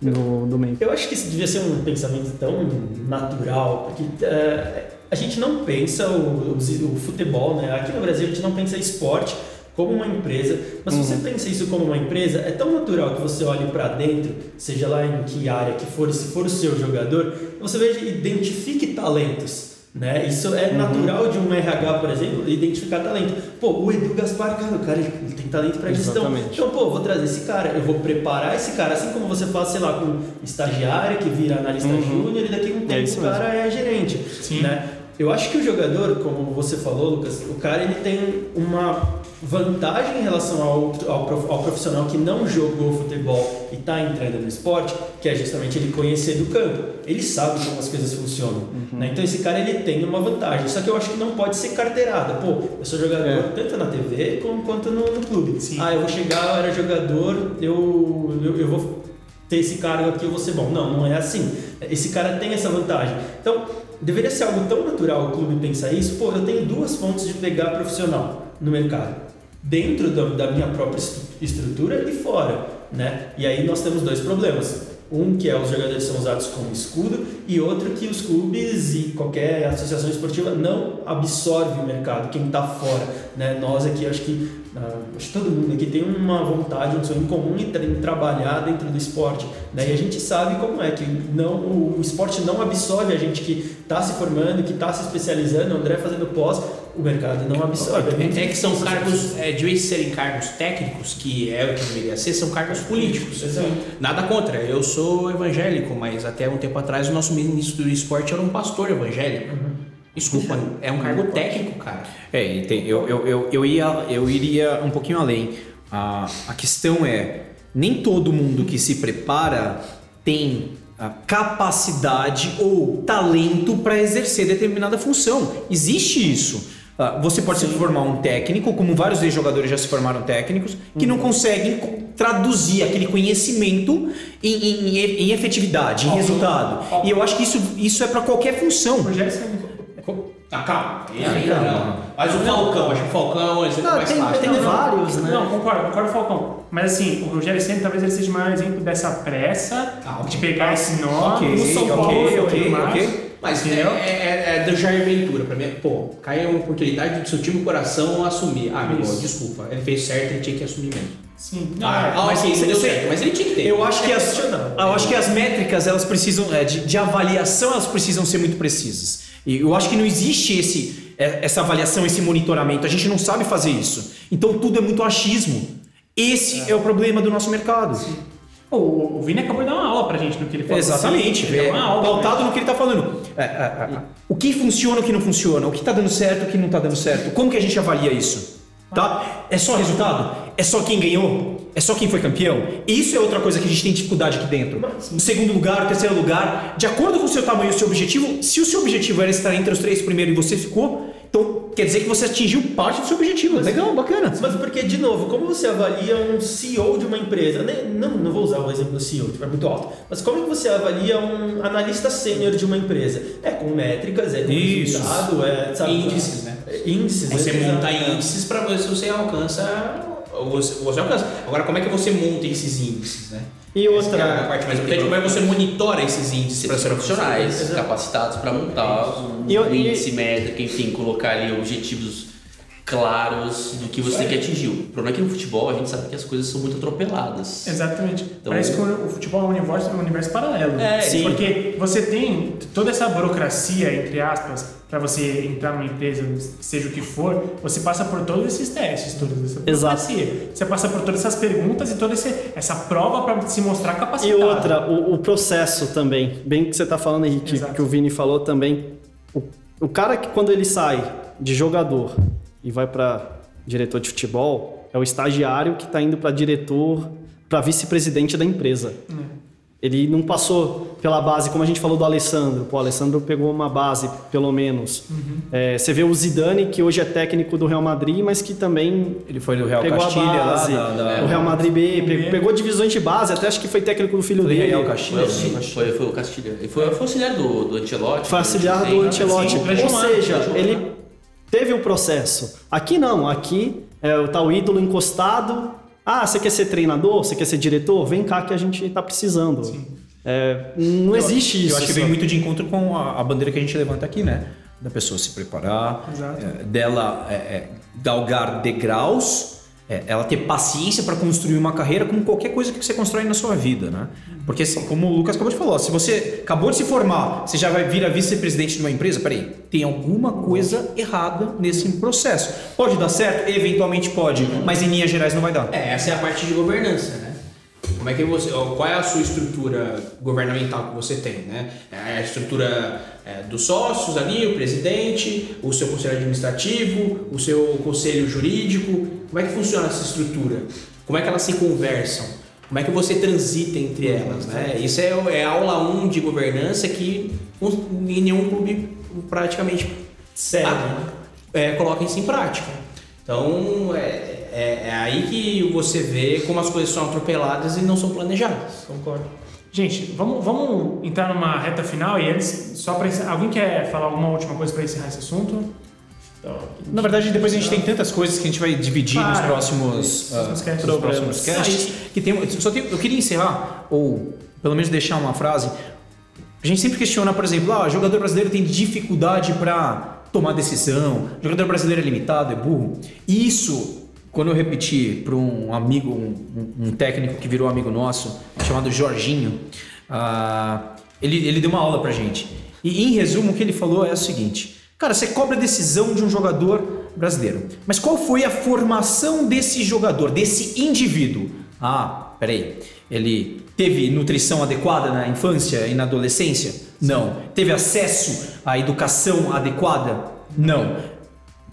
no, no meio. Eu acho que isso devia ser um pensamento tão natural, porque eh, a gente não pensa o, o, o futebol, né? Aqui no Brasil a gente não pensa esporte como uma empresa, mas se você pensa isso como uma empresa, é tão natural que você olhe para dentro, seja lá em que área que for, se for o seu jogador, você veja identifique talentos. Né? Isso é natural de um RH, por exemplo, identificar talento. Pô, o Edu Gaspar, cara, o cara ele tem talento para gestão. Então, pô, vou trazer esse cara, eu vou preparar esse cara, assim como você faz, sei lá, com um estagiário que vira analista júnior e daqui a um tempo isso o cara é gerente. Sim. Né? Eu acho que o jogador, como você falou, Lucas, o cara ele tem uma vantagem em relação ao, ao, ao profissional que não jogou futebol e está entrando no esporte, que é justamente ele conhecer do campo. Ele sabe como as coisas funcionam. né? Então esse cara ele tem uma vantagem. Só que eu acho que não pode ser carteirada. Pô, eu sou jogador tanto na TV como, quanto no, no clube. Sim. Ah, eu vou chegar, eu era jogador, eu, eu, eu vou ter esse cargo aqui, eu vou ser bom. Não, não é assim. Esse cara tem essa vantagem. Então, deveria ser algo tão natural o clube pensar isso. Pô, eu tenho duas fontes de pegar profissional no mercado. Dentro da, da minha própria estru- estrutura e fora, né? E aí nós temos dois problemas. Um que é os jogadores são usados como escudo e outro que os clubes e qualquer associação esportiva não absorve o mercado, quem está fora. Né? Nós aqui, acho que, acho que todo mundo aqui tem uma vontade, um sonho comum em, tra- em trabalhar dentro do esporte. E a gente sabe como é que não, o, esporte não absorve a gente que está se formando, que está se especializando, o André fazendo pós, o mercado não absorve. É, É que são cargos, é, de vez serem cargos técnicos, que é o que deveria ser, são cargos políticos. Exato. Nada contra, eu sou evangélico, mas até um tempo atrás o nosso ministro do esporte era um pastor evangélico. Desculpa, é um cargo técnico, cara. É, tem- eu, eu, eu, eu, ia, eu iria um pouquinho além. A, a questão é: nem todo mundo que se prepara tem a capacidade ou talento para exercer determinada função. Existe isso. Ah, Você pode se formar um técnico, como vários ex-jogadores já se formaram técnicos, que não conseguem co- traduzir aquele conhecimento em, em- em- efetividade, em resultado. E eu acho que isso, isso é para qualquer função. O Ceni- Ah, calma. E aí, não. Mas o Falcão, acho que o Falcão é o Não, mais tem, fácil. tem Não, não. vários, né? Não, concordo, concordo com o Falcão. Mas assim, o Rogério Senna talvez ele seja o maior exemplo dessa pressa Ah, ok. de pegar esse nó Ok, no São Paulo ok, ok, tudo mais. ok. Mas é, Entendeu? é, é do Jair Ventura, pra mim. Pô, cai uma oportunidade do seu time coração assumir. Ah, amigo, Isso. desculpa. Ele fez certo, ele tinha que assumir mesmo. Sim. Não, Ah, é, ah, mas ok, isso- deu certo, mas ele tinha que ter. Eu acho que as, questionável. eu acho que as métricas elas precisam é, de, de avaliação elas precisam ser muito precisas. E eu acho que não existe esse é, essa avaliação, esse monitoramento. A gente não sabe fazer isso. Então tudo é muito achismo. Esse é, o problema do nosso mercado. O, o Vini acabou de dar uma aula pra gente no que ele falou. Exatamente. Ele deu É, uma aula. pautado no que ele está falando. É, é, é, o que funciona, o que não funciona, o que está dando certo, o que não está dando certo. Como que a gente avalia isso? Tá? É só resultado? É só quem ganhou? É só quem foi campeão? Isso é outra coisa que a gente tem dificuldade aqui dentro. O segundo lugar, o terceiro lugar, de acordo com o seu tamanho e o seu objetivo, se o seu objetivo era estar entre os três primeiros e você ficou, então quer dizer que você atingiu parte do seu objetivo. Legal, bacana. Mas porque, de novo, como você avalia um CEO de uma empresa? Não, não vou usar o exemplo do CEO, tipo, é muito alto. Mas como que você avalia um analista sênior de uma empresa? É com métricas, é com Isso. resultado, é, sabe? Índices, né? É, Índices. Você monta índices pra ver se você alcança. Você, você alcança. Agora, como é que você monta esses índices, né? E Essa que é a outra, parte mais importante. Como é que você monitora esses índices para Ser ser profissionais Exato. capacitados para montar um E eu- e- índice métrico, enfim, colocar ali objetivos claros do que você tem que atingir. O problema é que no futebol a gente sabe que as coisas são muito atropeladas. Exatamente. Então- Parece que o futebol é um universo, um universo paralelo. É, sim. Porque você tem toda essa burocracia, entre aspas, para você entrar numa empresa, seja o que for, você passa por todos esses testes, toda essa Exato. burocracia. Você passa por todas essas perguntas e toda essa prova para se mostrar e capacitado. outra, o, o processo também. Bem que você está falando, Henrique, Exato. que o Vini falou também. O, o cara que quando ele sai de jogador e vai para diretor de futebol, é o estagiário que está indo para diretor, para vice-presidente da empresa. Ele não passou pela base, como a gente falou do Alessandro. Pô, o Alessandro pegou uma base, pelo menos. É, você vê o Zidane, que hoje é técnico do Real Madrid, mas que também Ele foi do Real pegou Castilha a lá, base. da, da- O Real Madrid B, B. pegou, pegou divisões de base, até acho que foi técnico do filho Foi dele. Real Foi, Castilha. assim, foi, foi o Castilho. Ele foi, foi auxiliar do, do Ancelotti. Foi auxiliar do Ancelotti. sim, Ou seja, ele teve um processo. Aqui não, aqui é, tá o ídolo encostado. Ah, você quer ser treinador? Você quer ser diretor? Vem cá que a gente tá precisando. É, não existe isso. Eu acho que vem muito de encontro com a, a bandeira que a gente levanta aqui, né? Da pessoa se preparar, Exato. é, dela é, é, galgar degraus, é, ela ter paciência para construir uma carreira como qualquer coisa que você constrói na sua vida, né? Porque, assim, como o Lucas acabou de falar, se você acabou de se formar, você já vai vir a vice-presidente de uma empresa, peraí, tem alguma coisa errada nesse processo. Pode dar certo? Eventualmente pode, mas em linhas gerais não vai dar. É, essa é a parte de governança, né? Como é que você, qual é a sua estrutura governamental que você tem, né? É a estrutura é, dos sócios ali, o presidente, o seu conselho administrativo, o seu conselho jurídico. Como é que funciona essa estrutura? Como é que elas se conversam? Como é que você transita entre elas, né? Isso é, é aula 1 de governança que um- em nenhum clube praticamente Sério. ah, é, coloca isso em prática. Então é, é, é aí que você vê como as coisas são atropeladas e não são planejadas. Concordo. Gente, vamos, vamos entrar numa reta final e antes, só para alguém quer falar alguma última coisa para encerrar esse assunto? Na verdade, depois a gente tem tantas coisas que a gente vai dividir nos Claro. próximos, Próximos ah, casts. nos próximos casts. Que tem, eu só eu queria encerrar, ou pelo menos deixar uma frase. A gente sempre questiona, por exemplo, ah, o jogador brasileiro tem dificuldade para tomar decisão, jogador brasileiro é limitado, é burro. Isso, quando eu repeti para um amigo, um, um- técnico que virou amigo nosso, chamado Jorginho, ah, ele, ele deu uma aula pra gente. E em resumo, o que ele falou é o seguinte: Cara, você cobra a decisão de um jogador brasileiro. Mas qual foi a formação desse jogador, desse indivíduo? Ah, peraí. Ele teve nutrição adequada na infância e na adolescência? Não. Teve acesso à educação adequada? Não.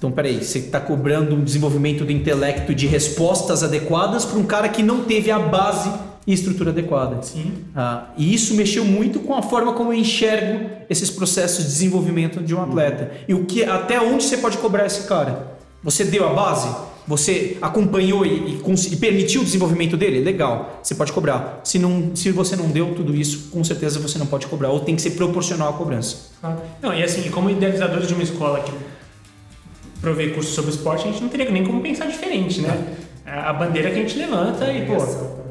Então, peraí, você está cobrando um desenvolvimento do intelecto de respostas adequadas para um cara que não teve a base e estrutura adequada. Sim. Ah, e isso mexeu muito com a forma como eu enxergo esses processos de desenvolvimento de um atleta. E o que, até onde você pode cobrar esse cara? Você deu a base? Você acompanhou e, e, e, permitiu o desenvolvimento dele? Legal, você pode cobrar. Se, não, se você não deu tudo isso, com certeza você não pode cobrar. Ou tem que ser proporcional à cobrança. Ah, não, e assim, como idealizadores de uma escola que provê curso sobre esporte, a gente não teria nem como pensar diferente, né? É a bandeira que a gente levanta e, pô,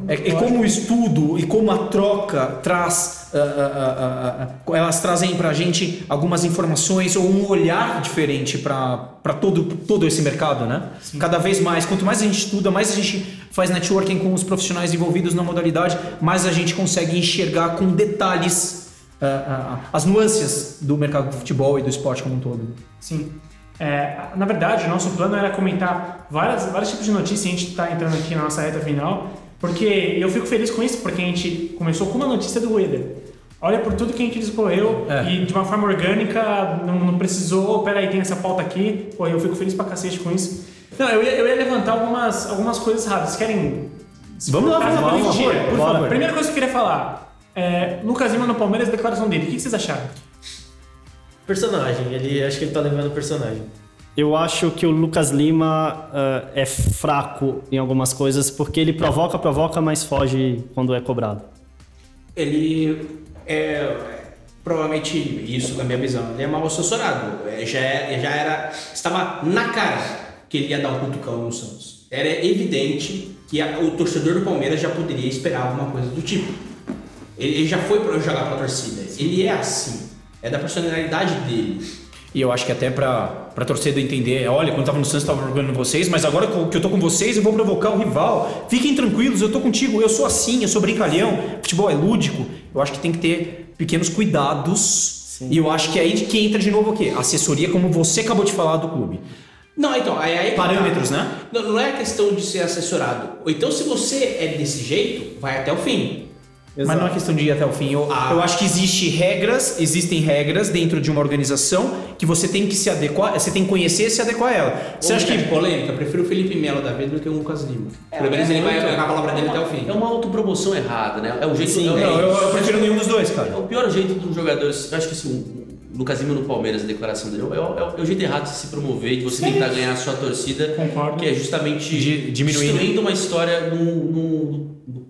é, e como o estudo e como a troca traz, uh, uh, uh, elas trazem para a gente algumas informações ou um olhar diferente para todo, todo esse mercado, né? Sim. Cada vez mais, quanto mais a gente estuda, mais a gente faz networking com os profissionais envolvidos na modalidade, mais a gente consegue enxergar com detalhes as nuances do mercado do futebol e do esporte como um todo. Sim. É, na verdade, o nosso plano era comentar várias, vários tipos de notícias, a gente está entrando aqui na nossa reta final, porque eu fico feliz com isso, porque a gente começou com uma notícia do Rueda. Olha por tudo que a gente discorreu é. e de uma forma orgânica, não, não precisou, peraí, tem essa pauta aqui, pô, eu fico feliz pra cacete com isso. Não, eu ia, eu ia levantar algumas, algumas coisas rápidas. Querem. Vamos lá, vamos lá, por favor. Primeira coisa que eu queria falar: é, Lucas Lima no Palmeiras, a declaração dele. O que vocês acharam? Personagem, ele acho que ele tá levando o personagem. Eu acho que o Lucas Lima uh, é fraco em algumas coisas porque ele provoca, provoca, mas foge quando é cobrado. Ele é provavelmente isso na minha visão. Ele é mal assessorado. É, já, é, já era estava na cara que ele ia dar um cutucão no Santos. Era evidente que a, o torcedor do Palmeiras já poderia esperar alguma coisa do tipo. Ele, ele já foi para jogar para a torcida. Ele é assim. É da personalidade dele. E eu acho que até para a torcida entender, olha, quando estava no Santos estava provocando vocês, mas agora que eu estou com vocês eu vou provocar o rival. Fiquem tranquilos, eu estou contigo, eu sou assim, eu sou brincalhão. Futebol é lúdico. Eu acho que tem que ter pequenos cuidados. Sim. E eu acho que é aí que entra de novo o quê? Assessoria, como você acabou de falar do clube. Não, então, aí, aí Parâmetros, tá. né? Não, não é questão de ser assessorado. Ou então, se você é desse jeito, vai até o fim. Exato. Mas não é questão de ir até o fim. Eu, ah. eu acho que existe regras, existem regras dentro de uma organização que você tem que se adequar, você tem que conhecer e se adequar a ela. Você acha que polêmica? Eu prefiro o Felipe Melo da vida do que o Lucas Lima. É, Pelo menos é, ele vai pegar a palavra dele é até o fim. É uma autopromoção errada, né? É o jeito Sim, não, eu, eu, prefiro nenhum dos dois, cara. É o pior jeito dos jogadores. Eu acho que assim, Lucas Lima no Palmeiras, a declaração dele, é, é, é, o jeito errado de se promover, de você Sim. tentar ganhar a sua torcida, Concordo. que é justamente de, diminuindo. destruindo uma história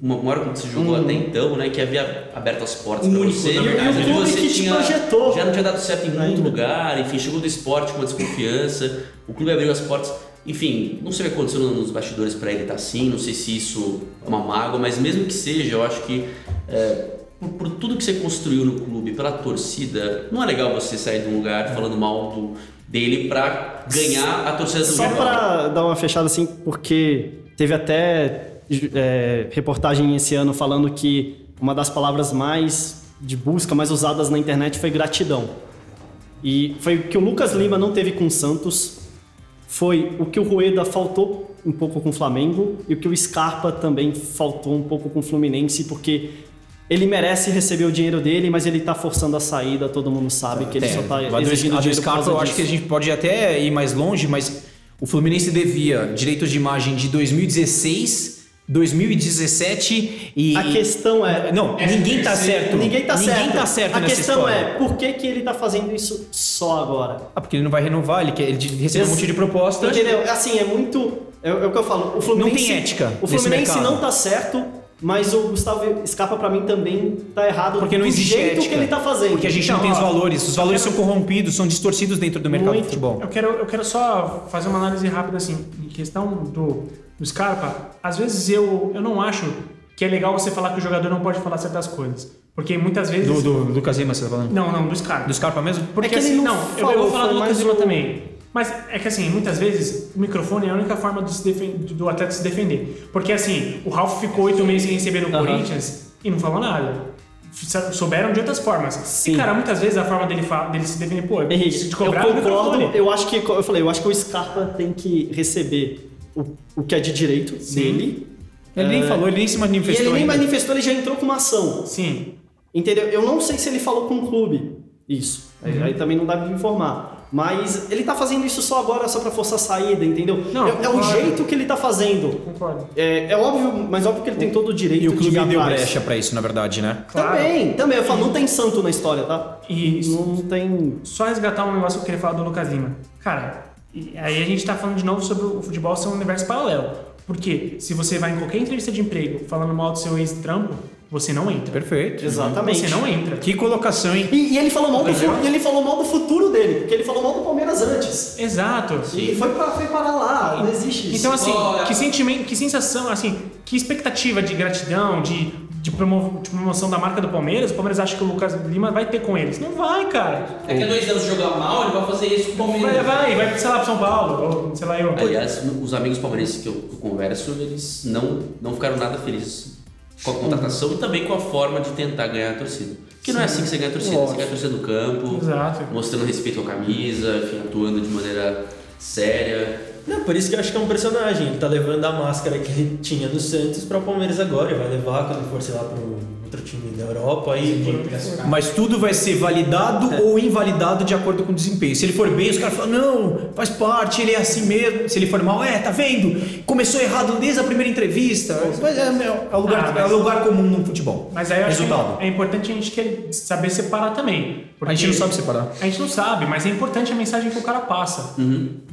uma hora que você jogou hum. até então, né, que havia aberto as portas para você. Na verdade, e o você que tinha, projetou. Já não tinha dado certo em muito lugar, enfim, chegou do esporte com uma desconfiança, o clube abriu as portas. Enfim, não sei o que aconteceu nos bastidores para ele estar tá assim, não sei se isso é uma mágoa, mas mesmo que seja, eu acho que é, por, por, tudo que você construiu no clube, pela torcida, não é legal você sair de um lugar falando mal do, dele para ganhar a torcida do Só para dar uma fechada assim, porque teve até é, reportagem esse ano falando que uma das palavras mais de busca, mais usadas na internet foi gratidão. E foi o que o Lucas Lima não teve com o Santos, foi o que o Rueda faltou um pouco com o Flamengo e o que o Scarpa também faltou um pouco com o Fluminense, porque ele merece receber o dinheiro dele, mas ele está forçando a saída, todo mundo sabe que ele só está exigindo a dinheiro Scarpa, eu acho que a gente pode até ir mais longe, mas o Fluminense devia direitos de imagem de 2016 2017 e a questão é não é, ninguém tá certo. ninguém tá ninguém certo. tá certo a questão história. é por que, que ele tá fazendo isso só agora? Ah porque ele não vai renovar ele quer ele recebeu um monte de propostas entendeu? Assim é muito é, é, o que eu falo o Fluminense não tem ética o Fluminense não tá certo mas o Gustavo Escapa para mim também tá errado porque não existe jeito ética. que ele tá fazendo. Porque a gente não, não tem ó, os valores, os valores quero... são corrompidos, são distorcidos dentro do mercado Muito. de futebol. Eu quero, eu quero só fazer uma análise rápida assim, em questão do, do Scarpa. Às vezes eu, eu não acho que é legal você falar que o jogador não pode falar certas coisas. Porque muitas vezes. Do, do, do Lucas Lima, você tá falando? Não, não, do Scarpa. Do Scarpa mesmo? Porque é assim, não, não eu, eu, vou falar do Lucas Lima o... também. Mas é que assim, muitas vezes o microfone é a única forma do, do atleta se defender. Porque assim, o Ralf ficou oito meses sem receber no Corinthians e não falou nada. souberam de outras formas. Sim. E, cara, muitas vezes a forma dele, dele se definir, pô, Henrique, se te eu cobrar no concordo. microfone. Eu acho que, eu falei, eu acho que o Scarpa tem que receber o, o que é de direito dele. Ele nem É, falou, ele nem se E manifestou. ele nem ainda. manifestou, ele já entrou com uma ação. Sim. Entendeu? Eu não sei se ele falou com o clube isso. Aí- Uhum. Aí também não dá pra me informar. Mas ele tá fazendo isso só agora, só pra forçar a saída, entendeu? Não, é, é o jeito que ele tá fazendo. Concordo. É, é óbvio, mas óbvio que ele tem todo o direito E o de clube ir deu brecha pra isso, na verdade, né? Claro. Também, também. Eu falo, não tem santo na história, tá? E Não, tem. só resgatar um negócio que eu queria falar do Lucas Lima. Cara, aí a gente tá falando de novo sobre o futebol ser um universo paralelo. Porque se você vai em qualquer entrevista de emprego falando mal do seu ex-trampo, você não entra. Perfeito. Exatamente. Você não entra. Que colocação, hein? E, e ele falou mal do e ele falou mal do futuro dele, porque ele falou mal do Palmeiras antes. Exato. E foi, pra, foi parar lá, não existe isso. Então, assim, Olha. que sentimento, que sensação, assim, que expectativa de gratidão, de, de, promo- de promoção da marca do Palmeiras, o Palmeiras acha que o Lucas Lima vai ter com eles. Não vai, cara. Daqui a dois anos jogar mal, ele vai fazer isso com o Vai, Palmeiras. vai, vai, sei lá, pro São Paulo, ou sei lá eu. Aliás, os amigos palmeirenses que eu, que eu converso, eles não, não ficaram nada felizes com a contratação e também com a forma de tentar ganhar a torcida. Porque não é assim que você ganha a torcida, você ganha a torcida no campo, Exato. mostrando respeito à camisa, enfim, atuando de maneira séria. Não, por isso que eu acho que é um personagem. Ele tá levando a máscara que ele tinha no Santos para o Palmeiras agora. Ele vai levar quando for, sei lá, para outro time da Europa. Aí, Mas tudo vai ser validado ou invalidado de acordo com o desempenho. Se ele for bem, os caras falam, não, faz parte, ele é assim mesmo. Se ele for mal, é, tá vendo? Começou errado desde a primeira entrevista. Mas é, meu, é, o lugar, Ah, mas- é o lugar comum no futebol. Mas aí eu acho Resultado. que é importante a gente querer saber separar também. A gente não sabe separar. A gente não sabe, mas é importante a mensagem que o cara passa.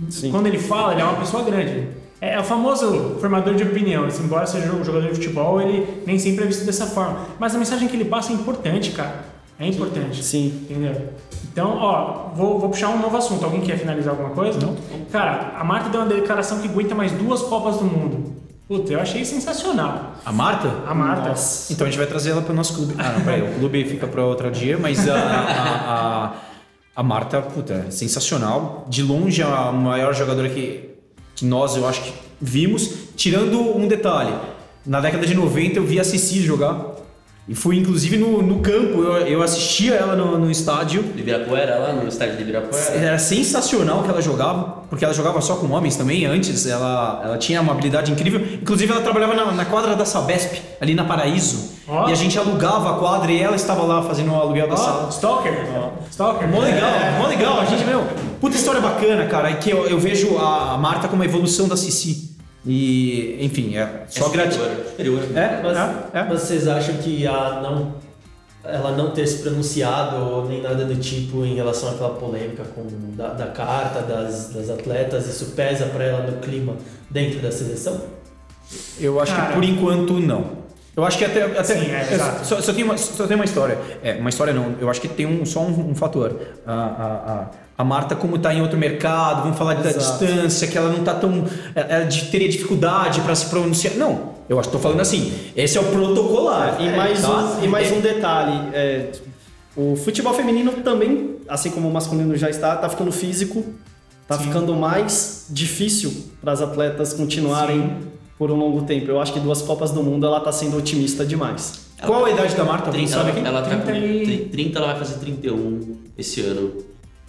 Sim. Quando ele fala, ele é uma pessoa grande. É, é o famoso formador de opinião. Assim, embora seja um jogador de futebol, ele nem sempre é visto dessa forma. Mas a mensagem que ele passa é importante, cara. É importante. Sim. Entendeu? Então, ó, vou, vou puxar um novo assunto. Alguém quer finalizar alguma coisa? Não. Cara, a Marta deu uma declaração que aguenta mais duas Copas do Mundo. Puta, eu achei sensacional. A Marta? A Marta. Então a gente vai trazer ela para o nosso clube. Ah, não, peraí, o clube fica para outro dia, mas a, a, a, a Marta, puta, é sensacional. De longe, a maior jogadora que, que nós, eu acho que vimos. Tirando um detalhe: na década de 90 eu vi a Cici jogar. E fui inclusive no, no campo, eu, eu assistia ela no, no estádio. De Ibirapuera, lá no estádio de Ibirapuera. Era sensacional que ela jogava, porque ela jogava só com homens também antes. Ela, ela tinha uma habilidade incrível. Inclusive, ela trabalhava na, na quadra da Sabesp, ali na Paraíso. Ó. E a gente alugava a quadra e ela estava lá fazendo o aluguel da Ó, sala. Stalker. Stalker. Mó legal, mó legal. A gente, meu, puta história bacana, cara. E que eu, eu vejo a a Marta como uma evolução da Cici. E, enfim, é só gratidão. Superior. É, Mas, é, é. mas vocês acham que a não, ela não ter se pronunciado ou nem nada do tipo em relação àquela polêmica com, da, da carta das, das atletas, isso pesa para ela no clima dentro da seleção? Eu acho Cara. que por enquanto não. Eu acho que até. até Sim, é, exato. só, só tem uma, só tem uma história. É, uma história não. Eu acho que tem um, só um, um fator. A, a, a, a Marta, como está em outro mercado, vamos falar da Exato. distância, que ela não está tão. Ela de- teria dificuldade para se pronunciar. Não. Eu acho que estou falando assim. Esse é o protocolar. E mais, tá? um, e mais um detalhe: é, o futebol feminino também, assim como o masculino já está, tá ficando físico, tá ficando mais difícil para as atletas continuarem por um longo tempo. Eu acho que duas Copas do Mundo ela tá sendo otimista demais. Qual a idade da Marta? Alguém 30, sabe ela, aqui? ela tá com 30 e- 30, 30, ela vai fazer 31 esse ano.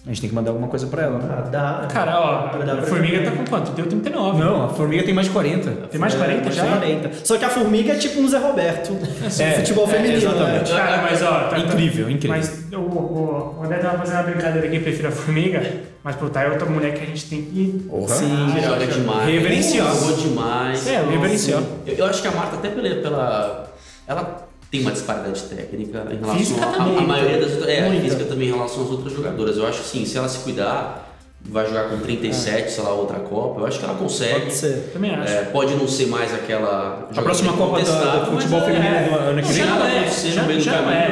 A gente tem que mandar alguma coisa para ela, né? Ah, dá. Cara, ó, Dá a pra- Formiga tá com quanto? Deu 39. Não, a formiga tem mais de 40. Tem mais de 40 já? 40. Só que a formiga é tipo um Zé Roberto. É, futebol é, feminino, exatamente. né? Cara, mas ó, tá, tá- Incrível, incrível. Mas o, o, o André tava fazendo uma brincadeira aqui, prefiro a formiga, mas pô, tá é outra mulher que a gente tem que. Porra. Sim. Joga demais. Reverenciar. Demais. É. Reverenciar. Eu, eu acho que a Marta, até pela, pela. Ela tem uma disparidade técnica em relação Física a, também. a, maioria das outras. É, física também em relação às outras jogadoras. Eu acho que sim, se ela se cuidar, vai jogar com 37, sei lá, outra Copa. Eu acho que ela consegue. Pode ser. Também acho. É, pode não ser mais aquela. A próxima Copa da- do futebol é- feminino é, do ano que vem. é, já- meio do já é.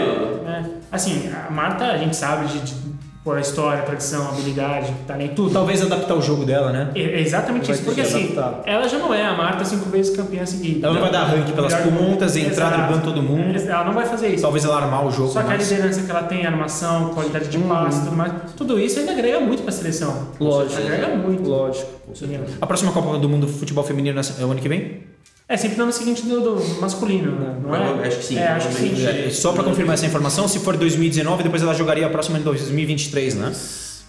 É. Assim, a Marta, a gente sabe de, de pô, a história, a tradição, a habilidade, talento, tudo. Talvez adaptar o jogo dela, né? É é exatamente Vai isso, porque que assim, ela já não é a Marta cinco vezes campeã seguida. Ela não vai dar ranking pelas pontas, entrar driblando todo mundo. Ela não vai fazer isso. Talvez ela armar o jogo Só que a liderança que ela tem, a animação, qualidade de passe e tudo mais, tudo isso ainda agrega muito pra seleção. Lógico. Agrega muito. Lógico. A próxima Copa do Mundo de Futebol Feminino é o ano que vem? É, sempre no ano seguinte do, do masculino, né? não é? Eu acho que sim, É, acho que sim. provavelmente. É, só para confirmar essa informação, se for 2019, depois ela jogaria a próxima em 2023, né?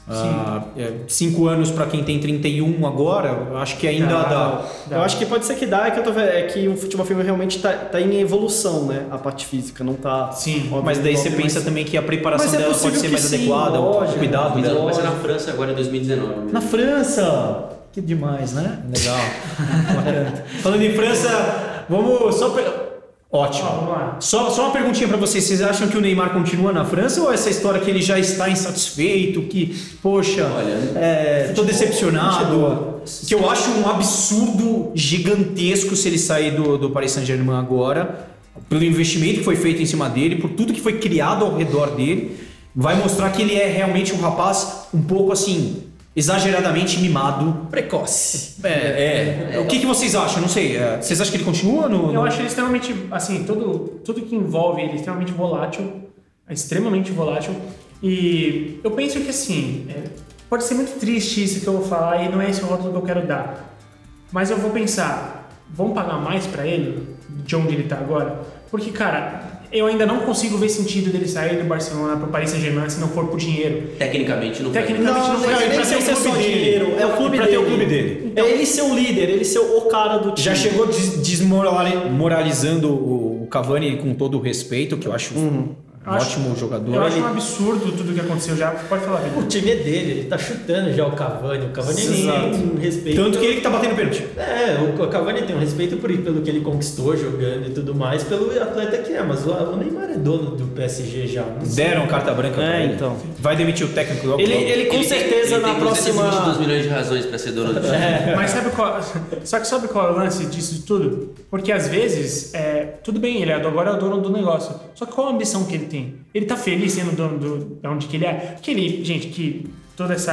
Ah, é, cinco anos para quem tem 31 agora, eu acho que ainda dá. Eu acho que pode ser que dá, é que eu tô vendo, é que o futebol feminino realmente tá, tá em evolução, né? A parte física, não tá. Sim. óbvio, Mas daí você pensa mas- também que a preparação Mas é dela pode ser mais sim, adequada, o lógico. cuidado Mas dela. vai ser na França agora em 2019. Na França! Que demais, né? Legal. Falando em França, vamos só. Pe... Ótimo. Lá. Só, só uma perguntinha pra vocês. Vocês acham que o Neymar continua na França ou essa história que ele já está insatisfeito, que, poxa, Olha, é, tô decepcionado? Que eu acho um absurdo gigantesco se ele sair do, do Paris Saint-Germain agora, pelo investimento que foi feito em cima dele, por tudo que foi criado ao redor dele. Vai mostrar que ele é realmente um rapaz um pouco assim, exageradamente mimado. Precoce. É, é. O que, que vocês acham? Não sei. é, Vocês acham que ele continua no. Eu acho ele extremamente, assim, todo, tudo que envolve ele é extremamente volátil, é extremamente volátil. E eu penso que, assim, é, pode ser muito triste isso que eu vou falar e não é esse o rótulo que eu quero dar. Mas eu vou pensar, vamos pagar mais pra ele, de onde ele tá agora? Porque, cara, eu ainda não consigo ver sentido dele sair do Barcelona pro Paris Saint-Germain se não for por dinheiro. Tecnicamente não Tecnicamente Não, não, não, ter se é o só clube dele. dinheiro, é o clube pra dele. ter o clube dele. É ele ser o líder, ele ser o cara do time. Já chegou des- desmoralizando o o Cavani com todo o respeito, que eu acho um Acho- ótimo jogador. Eu acho Ele- um absurdo tudo que aconteceu já. Pode falar, O Vitor. time é dele, ele tá chutando já o Cavani. O Cavani tem um respeito. Tanto que ele que tá batendo pênalti. É, o Cavani tem um respeito por, pelo que ele conquistou jogando e tudo mais, pelo atleta que é, mas o, o Neymar é dono do PSG já. Deram carta branca pra É, ele. então. Vai demitir o técnico logo. Ele, logo. ele com Ele tem- certeza ele na tem próxima. 222 milhões de razões pra ser dono do time. Mas sabe qual. Só que sabe qual é o lance disso tudo? Porque às vezes, é, tudo bem, ele é, agora é o dono do negócio. Só que qual a ambição que ele tem? Ele tá feliz sendo dono do, de onde que ele é? Que ele, gente, que toda essa.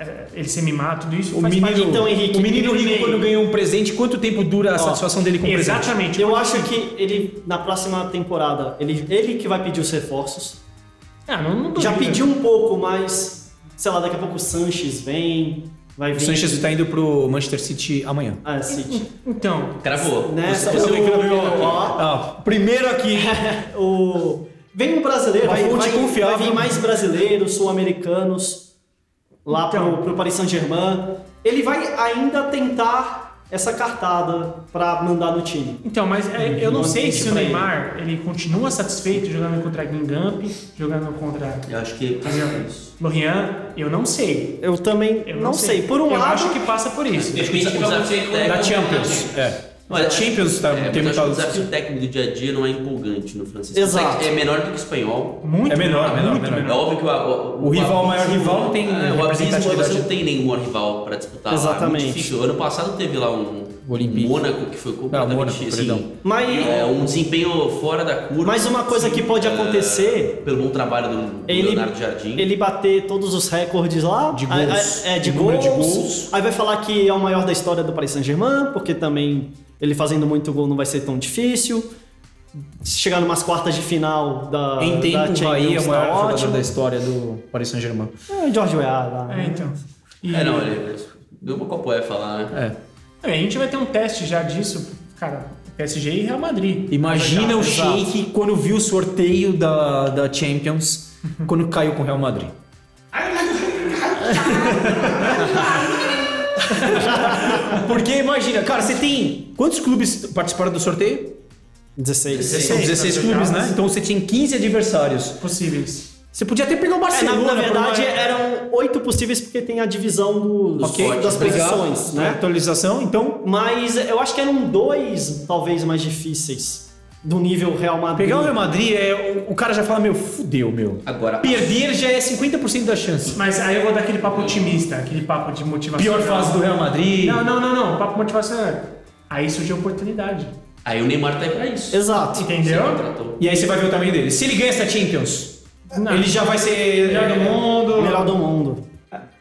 é, Ele ser mimado, tudo isso. O faz menino, parte- Então, Henrique, o menino menino rico, quando ganha um presente, quanto tempo dura a satisfação dele com o presente? Exatamente. Eu acho que ele, na próxima temporada, ele, ele que vai pedir os reforços. Ah, não, não Já pediu um pouco, mas, sei lá, daqui a pouco o Sanches vem, vai vir. O Sanches tá indo pro Manchester City amanhã. Ah, City. Então, Cravou. Nessa, Esse- esse o, é o ó, primeiro aqui. o, vem um brasileiro, vai, fonte vai, confiável. vai vir mais brasileiros, sul-americanos, lá Então. pro, pro Paris Saint-Germain. Ele vai ainda tentar essa cartada pra mandar no time. então mas é, eu não Um sei se o pra ele. Neymar ele continua satisfeito jogando contra a Guingamp, jogando contra Eu acho que é isso. Lorient. Eu não sei. Eu também Eu não, sei. Por um eu lado, acho que passa por isso. O desafio Da Champions. É. Olha, Da Champions tá, É, tem que o desafio técnico do dia a dia não é empolgante no francês. Exato. É menor do que o espanhol. Muito É menor, menor, muito menor. É óbvio que o, o, O rival, o maior abismo- rival, não tem é, o abismo você não tem nenhum maior rival para disputar lá. É Exatamente. muito difícil. Ano passado teve lá um Olympique. Mônaco que foi completamente Mônaco, assim, perdão. mas, é, um desempenho fora da curva. mas uma coisa que pode É, acontecer pelo bom trabalho do, do Ele- Leonardo Jardim. ele bater todos os recordes lá. De gols. aí- É, de número gols. de gols. Aí vai falar que é o maior da história do Paris Saint-Germain, porque também ele fazendo muito gol não vai ser tão difícil. Se chegar numas quartas de final da, Em da tempo, Champions, aí é o tá maior jogador ótimo. da história do Paris Saint-Germain. É, George Weah lá. É, então. E- É, não, ele deu uma copo é falar, né? É. É, a gente vai ter um teste já disso, cara, PSG e Real Madrid. Imagina o. Sheik quando viu o sorteio da, da Champions, quando caiu com o Real Madrid. Porque imagina, cara, você tem. Quantos clubes participaram do sorteio? 16. São 16 clubes, né? Então você tinha 15 adversários. Possíveis. Você podia até pegar o É, na, Barcelona. na verdade, uma- eram oito possíveis porque tem a divisão dos, Ok, das obrigado. posições, né? Atualização, então. Mas eu acho que eram dois, talvez, mais difíceis. Do nível Real Madrid. Pegar o Real Madrid, é, o, o cara já fala, meu, fudeu, meu. Agora, Perder já é 50% da chance. Mas aí eu vou dar aquele papo otimista, aquele papo de motivação. Pior fase do Real Madrid. Não, não, não, não. Papo motivação. Aí surge a oportunidade. aí o Neymar tá aí pra isso. Exato. Entendeu? E aí você vai ver o tamanho dele. Se ele ganha essa Champions, Não. ele já vai ser. Melhor do mundo. Melhor do mundo.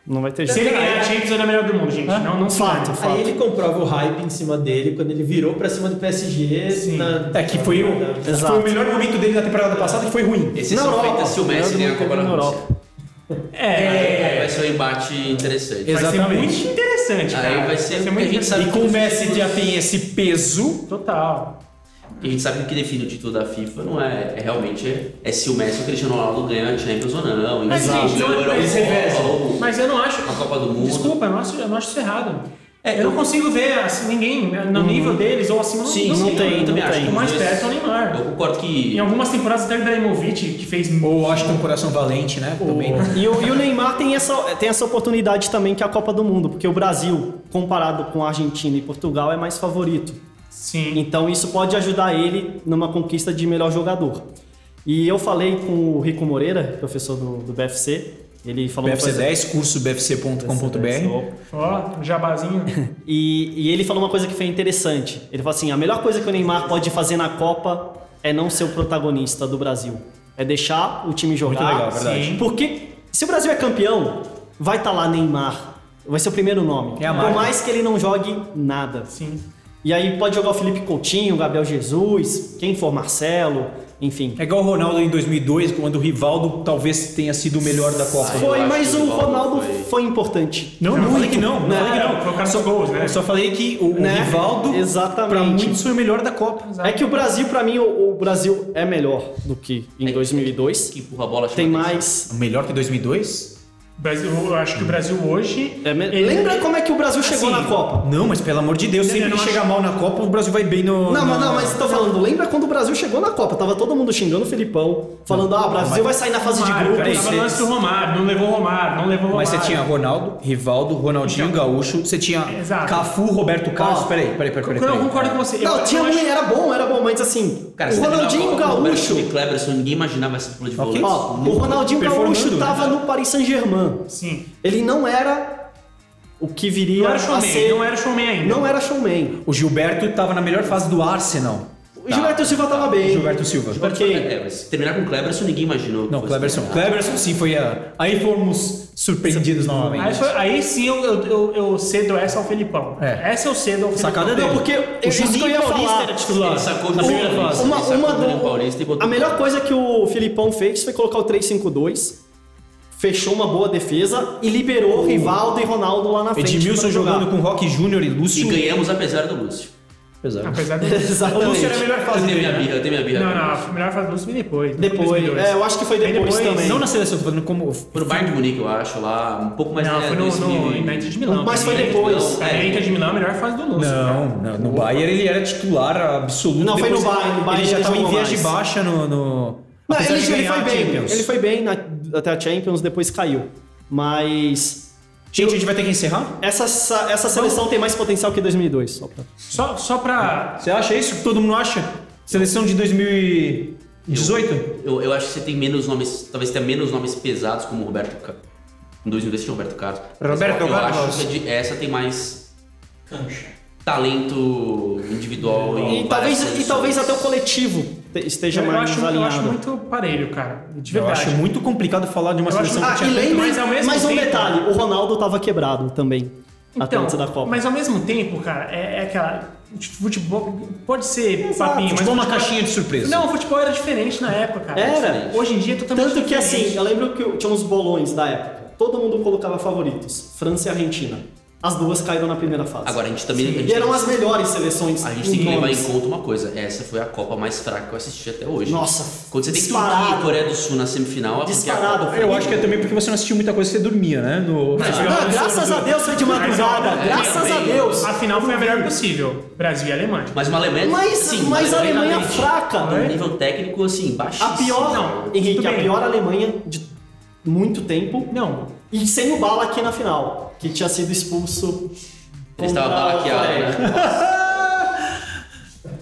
Não vai ter Se jeito. ele ganhar a Champions, ele é o melhor do mundo, gente. Não, não se Fato, fato. Aí ele comprova o hype em cima dele quando ele virou pra cima do PSG. Sim. na- É que foi o, Exato. foi o melhor momento dele na temporada passada que foi ruim. Esse são Europa. feitas se o Messi ganhar a Copa da Europa. Rússia. É, Vai ser um embate interessante. vai ser Exatamente. muito interessante. cara. Aí vai ser que a muito gente sabe E com o Messi já tem esse peso. Total. E a gente sabe que o que define o título da FIFA não é, é realmente é, é se o Messi ou o Cristiano Ronaldo ganham a Champions ou não. Mas, gente, ou não é- eles revezam. ou Mas eu não acho. a Copa do Mundo. Desculpa, eu não acho, eu não acho isso errado. É, eu não eu- consigo ver assim, ninguém né, no nível deles ou acima. Sim, não, não sei. tem, eu também acho. O mais perto é o Neymar. Eu concordo que Em algumas temporadas até o Ibrahimovic, que fez Ou Washington Coração Valente, né? Também. E o, e o Neymar tem essa, tem essa oportunidade também que é a Copa do Mundo, porque o Brasil, comparado com a Argentina e Portugal, é mais favorito. Sim. Então isso pode ajudar ele numa conquista de melhor jogador. E eu falei com o Rico Moreira, professor do, do BFC, ele falou BFC coisa- 10, curso bfc.com.br. Ó, jabazinho. E, e ele falou uma coisa que foi interessante. Ele falou assim: a melhor coisa que o Neymar pode fazer na Copa é não ser o protagonista do Brasil. É deixar o time jogar. Muito legal, verdade. Sim. Porque se o Brasil é campeão, vai estar lá Neymar. Vai ser o primeiro nome. É a Por mais que ele não jogue nada. Sim. E aí pode jogar o Felipe Coutinho, o Gabriel Jesus, quem for Marcelo, enfim. É igual o Ronaldo em 2002, quando o Rivaldo talvez tenha sido o melhor da Copa. Foi, mas o o Ronaldo foi- foi, importante. Não, não falei que não. Não Né? falei que não. Foi o cara dos gols, né? Eu só falei que o, o Né? Rivaldo, Exatamente. pra muitos, foi o melhor da Copa. É que o Brasil, pra mim, o, o Brasil é melhor do que em É- 2002. que empurra a bola Tem chama atenção. mais. Melhor que 2002? Brasil, eu acho que o Brasil hoje. é ele- Lembra como é que o Brasil chegou Assim, na Copa? Não, mas pelo amor de Deus, Eu sempre não que acho- chega mal na Copa, o Brasil vai bem no. Não, mas, no- não, mas tô falando, lembra quando o Brasil chegou na Copa? Tava todo mundo xingando o Filipão, falando, ah, o Brasil vai sair na fase de Romário, grupos. cara, tava lance do Romário, não levou o Romário, não levou o Mas Romário. você tinha Ronaldo, Rivaldo, Ronaldinho Então, Gaúcho, você tinha Exato. Cafu, Roberto Carlos. Peraí, peraí, peraí. peraí, Eu não peraí. concordo com você. Eu- Não, eu tinha acho- muito, era bom, era bom, mas assim, Cara, o Ronaldinho Roberto Gaúcho. Cleberson, ninguém imaginava essa dupla de Ok. volantes. Ó, o Ronaldinho Gaúcho tava no Paris Saint-Germain. Sim. Ele não era o que viria Não era a showman, ser. não era showman ainda. não era showman. O Gilberto tava na melhor fase do Arsenal. O Gilberto Silva tava bem. Gilberto Silva. Porque É, mas terminar com Cleberson, ninguém imaginou. Não, Cleberson. terminar. Cleberson sim foi a. Aí fomos surpreendidos Aí, novamente. foi- aí sim eu, eu, eu, eu cedo essa ao Felipão. É. Essa eu cedo ao Felipão. Sacada Não, dele. porque O eu Juninho ia Paulista falar. era titular. Ele sacou o na primeira Paulista. fase. Uma, uma o do- Paulista e botou a melhor coisa que o Filipão fez foi colocar o 3-5-2, fechou uma boa defesa e liberou o Rivaldo e Ronaldo lá na frente. Edmilson jogando com Rock Júnior e E Lúcio. ganhamos apesar do Lúcio. Apesar. Apesar do. O Exatamente. Lúcio era a melhor Eu fase tenho dele. minha né? birra, eu tenho minha birra. Não, não, a melhor fase do Lúcio veio depois. Depois, 2002. é, eu acho que foi depois, depois, também. Não na seleção, tô falando como. Foi no Bayern de Munique, eu acho, lá, um pouco mais Não, é, foi no, 2000 no, e- Inter de Milão. Mas foi depois. A é. Inter de Milão é a melhor fase do Lúcio. Não, não, no Bayern ele era titular absoluto. Não, foi no Depois Bayern, no Bayern Ele já estava em vias de baixa no. no... Não, ele, foi bem, ele foi bem na- até a Champions, depois caiu. Mas Gente, a gente vai ter que encerrar? essa, essa, seleção tem mais potencial que 2002. Só pra... Só, só pra. Você acha isso que todo mundo acha? Seleção de 2018? Eu, eu acho que você tem menos nomes, talvez tenha menos nomes pesados como o Roberto Carlos. Em 2002 tinha o Roberto Carlos. Roberto eu, eu Carlos. acho que de- essa tem mais talento individual em E talvez, e talvez até o coletivo te- esteja Eu, eu mais acho, eu alinhado. acho muito parelho, cara. De Eu verdade. acho muito complicado falar de uma Eu acho- seleção Ah, que e tinha. Mas ao mesmo mais um tempo- detalhe, o Ronaldo tava quebrado também. até antes da Copa. Mas ao mesmo tempo, cara, é, é aquela. Futebol pode ser Exato, papinho, mas. Futebol é uma futebol- caixinha de surpresa. Não, o futebol era diferente na época, cara. Era. Hoje em dia é totalmente Tanto que diferente. assim, eu lembro que tinha uns bolões da época. Todo mundo colocava favoritos. França e Argentina. As duas caíram na primeira fase. Agora, a gente também. A gente, E eram as melhores seleções. a gente em tem que levar em conta uma coisa: essa foi a Copa mais fraca que eu assisti até hoje. Nossa, Quando você tem disparado. Turquia e Coreia do Sul na semifinal, é Disparado. Copa- Eu acho que é também porque você não assistiu muita coisa você dormia, né? No... Ah, graças a Deus foi de madrugada. Ó, graças a Deus. A final foi a melhor possível. Brasil e Alemanha. Mas uma Alemanha. Mas, sim, mas a Alemanha fraca. Um nível técnico, assim, baixíssimo. A pior, Não, Henrique, a pior Alemanha de muito tempo. Não. E sem o Bala aqui na final, que tinha sido expulso. Ele estava balaqueado, né?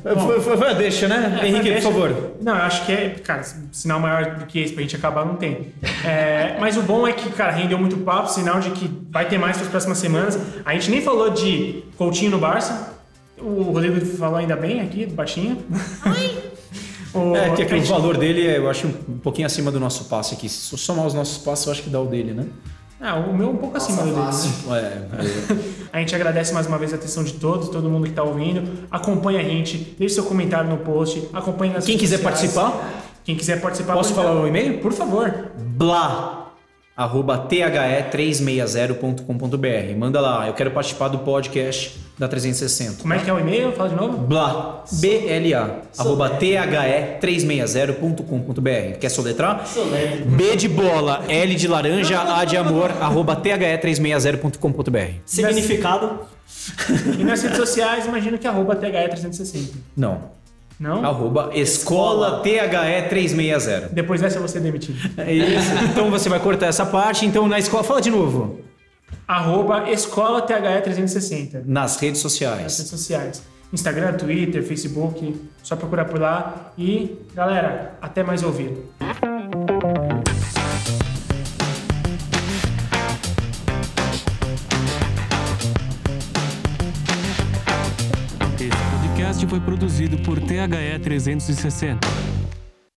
Foi, foi, foi a deixa, né? É, Henrique, deixa- por favor. Não, eu acho que é, cara, sinal maior do que esse pra gente acabar não tem. É, mas o bom é que, cara, rendeu muito papo, sinal de que vai ter mais para as próximas semanas. A gente nem falou de Coutinho no Barça. O Rodrigo falou ainda bem aqui, baixinho. O- É, que, é que o valor dele é, eu acho, um pouquinho acima do nosso passe aqui. Se somar os nossos passes, eu acho que dá o dele, né? Ah, o meu é um pouco acima do? É, é. A gente agradece mais uma vez a atenção de todos, todo mundo que está ouvindo. Acompanha a gente, deixe seu comentário no post, acompanhe nas Quem quiser sociais. participar, Quem quiser participar, Posso falar o e-mail? Por favor. blá, arroba the360.com.br. Manda lá, eu quero participar do podcast da 360. Como é que é o e-mail? Fala de novo. Blá, B-L-A, arroba the360.com.br. Quer soletrar? B de bola, L de laranja, A de amor, arroba the360.com.br. Significado? E nas redes sociais, imagino que arroba THE360. Não, Não? arroba escola THE360. Depois dessa vou ser demitido. É isso. Então você vai cortar essa parte. Então na escola, fala de novo. Arroba escola THE360. Nas redes Nas sociais. redes sociais. Instagram, Twitter, Facebook. Só procurar por lá. E, galera, até mais ouvir. Por THE 360.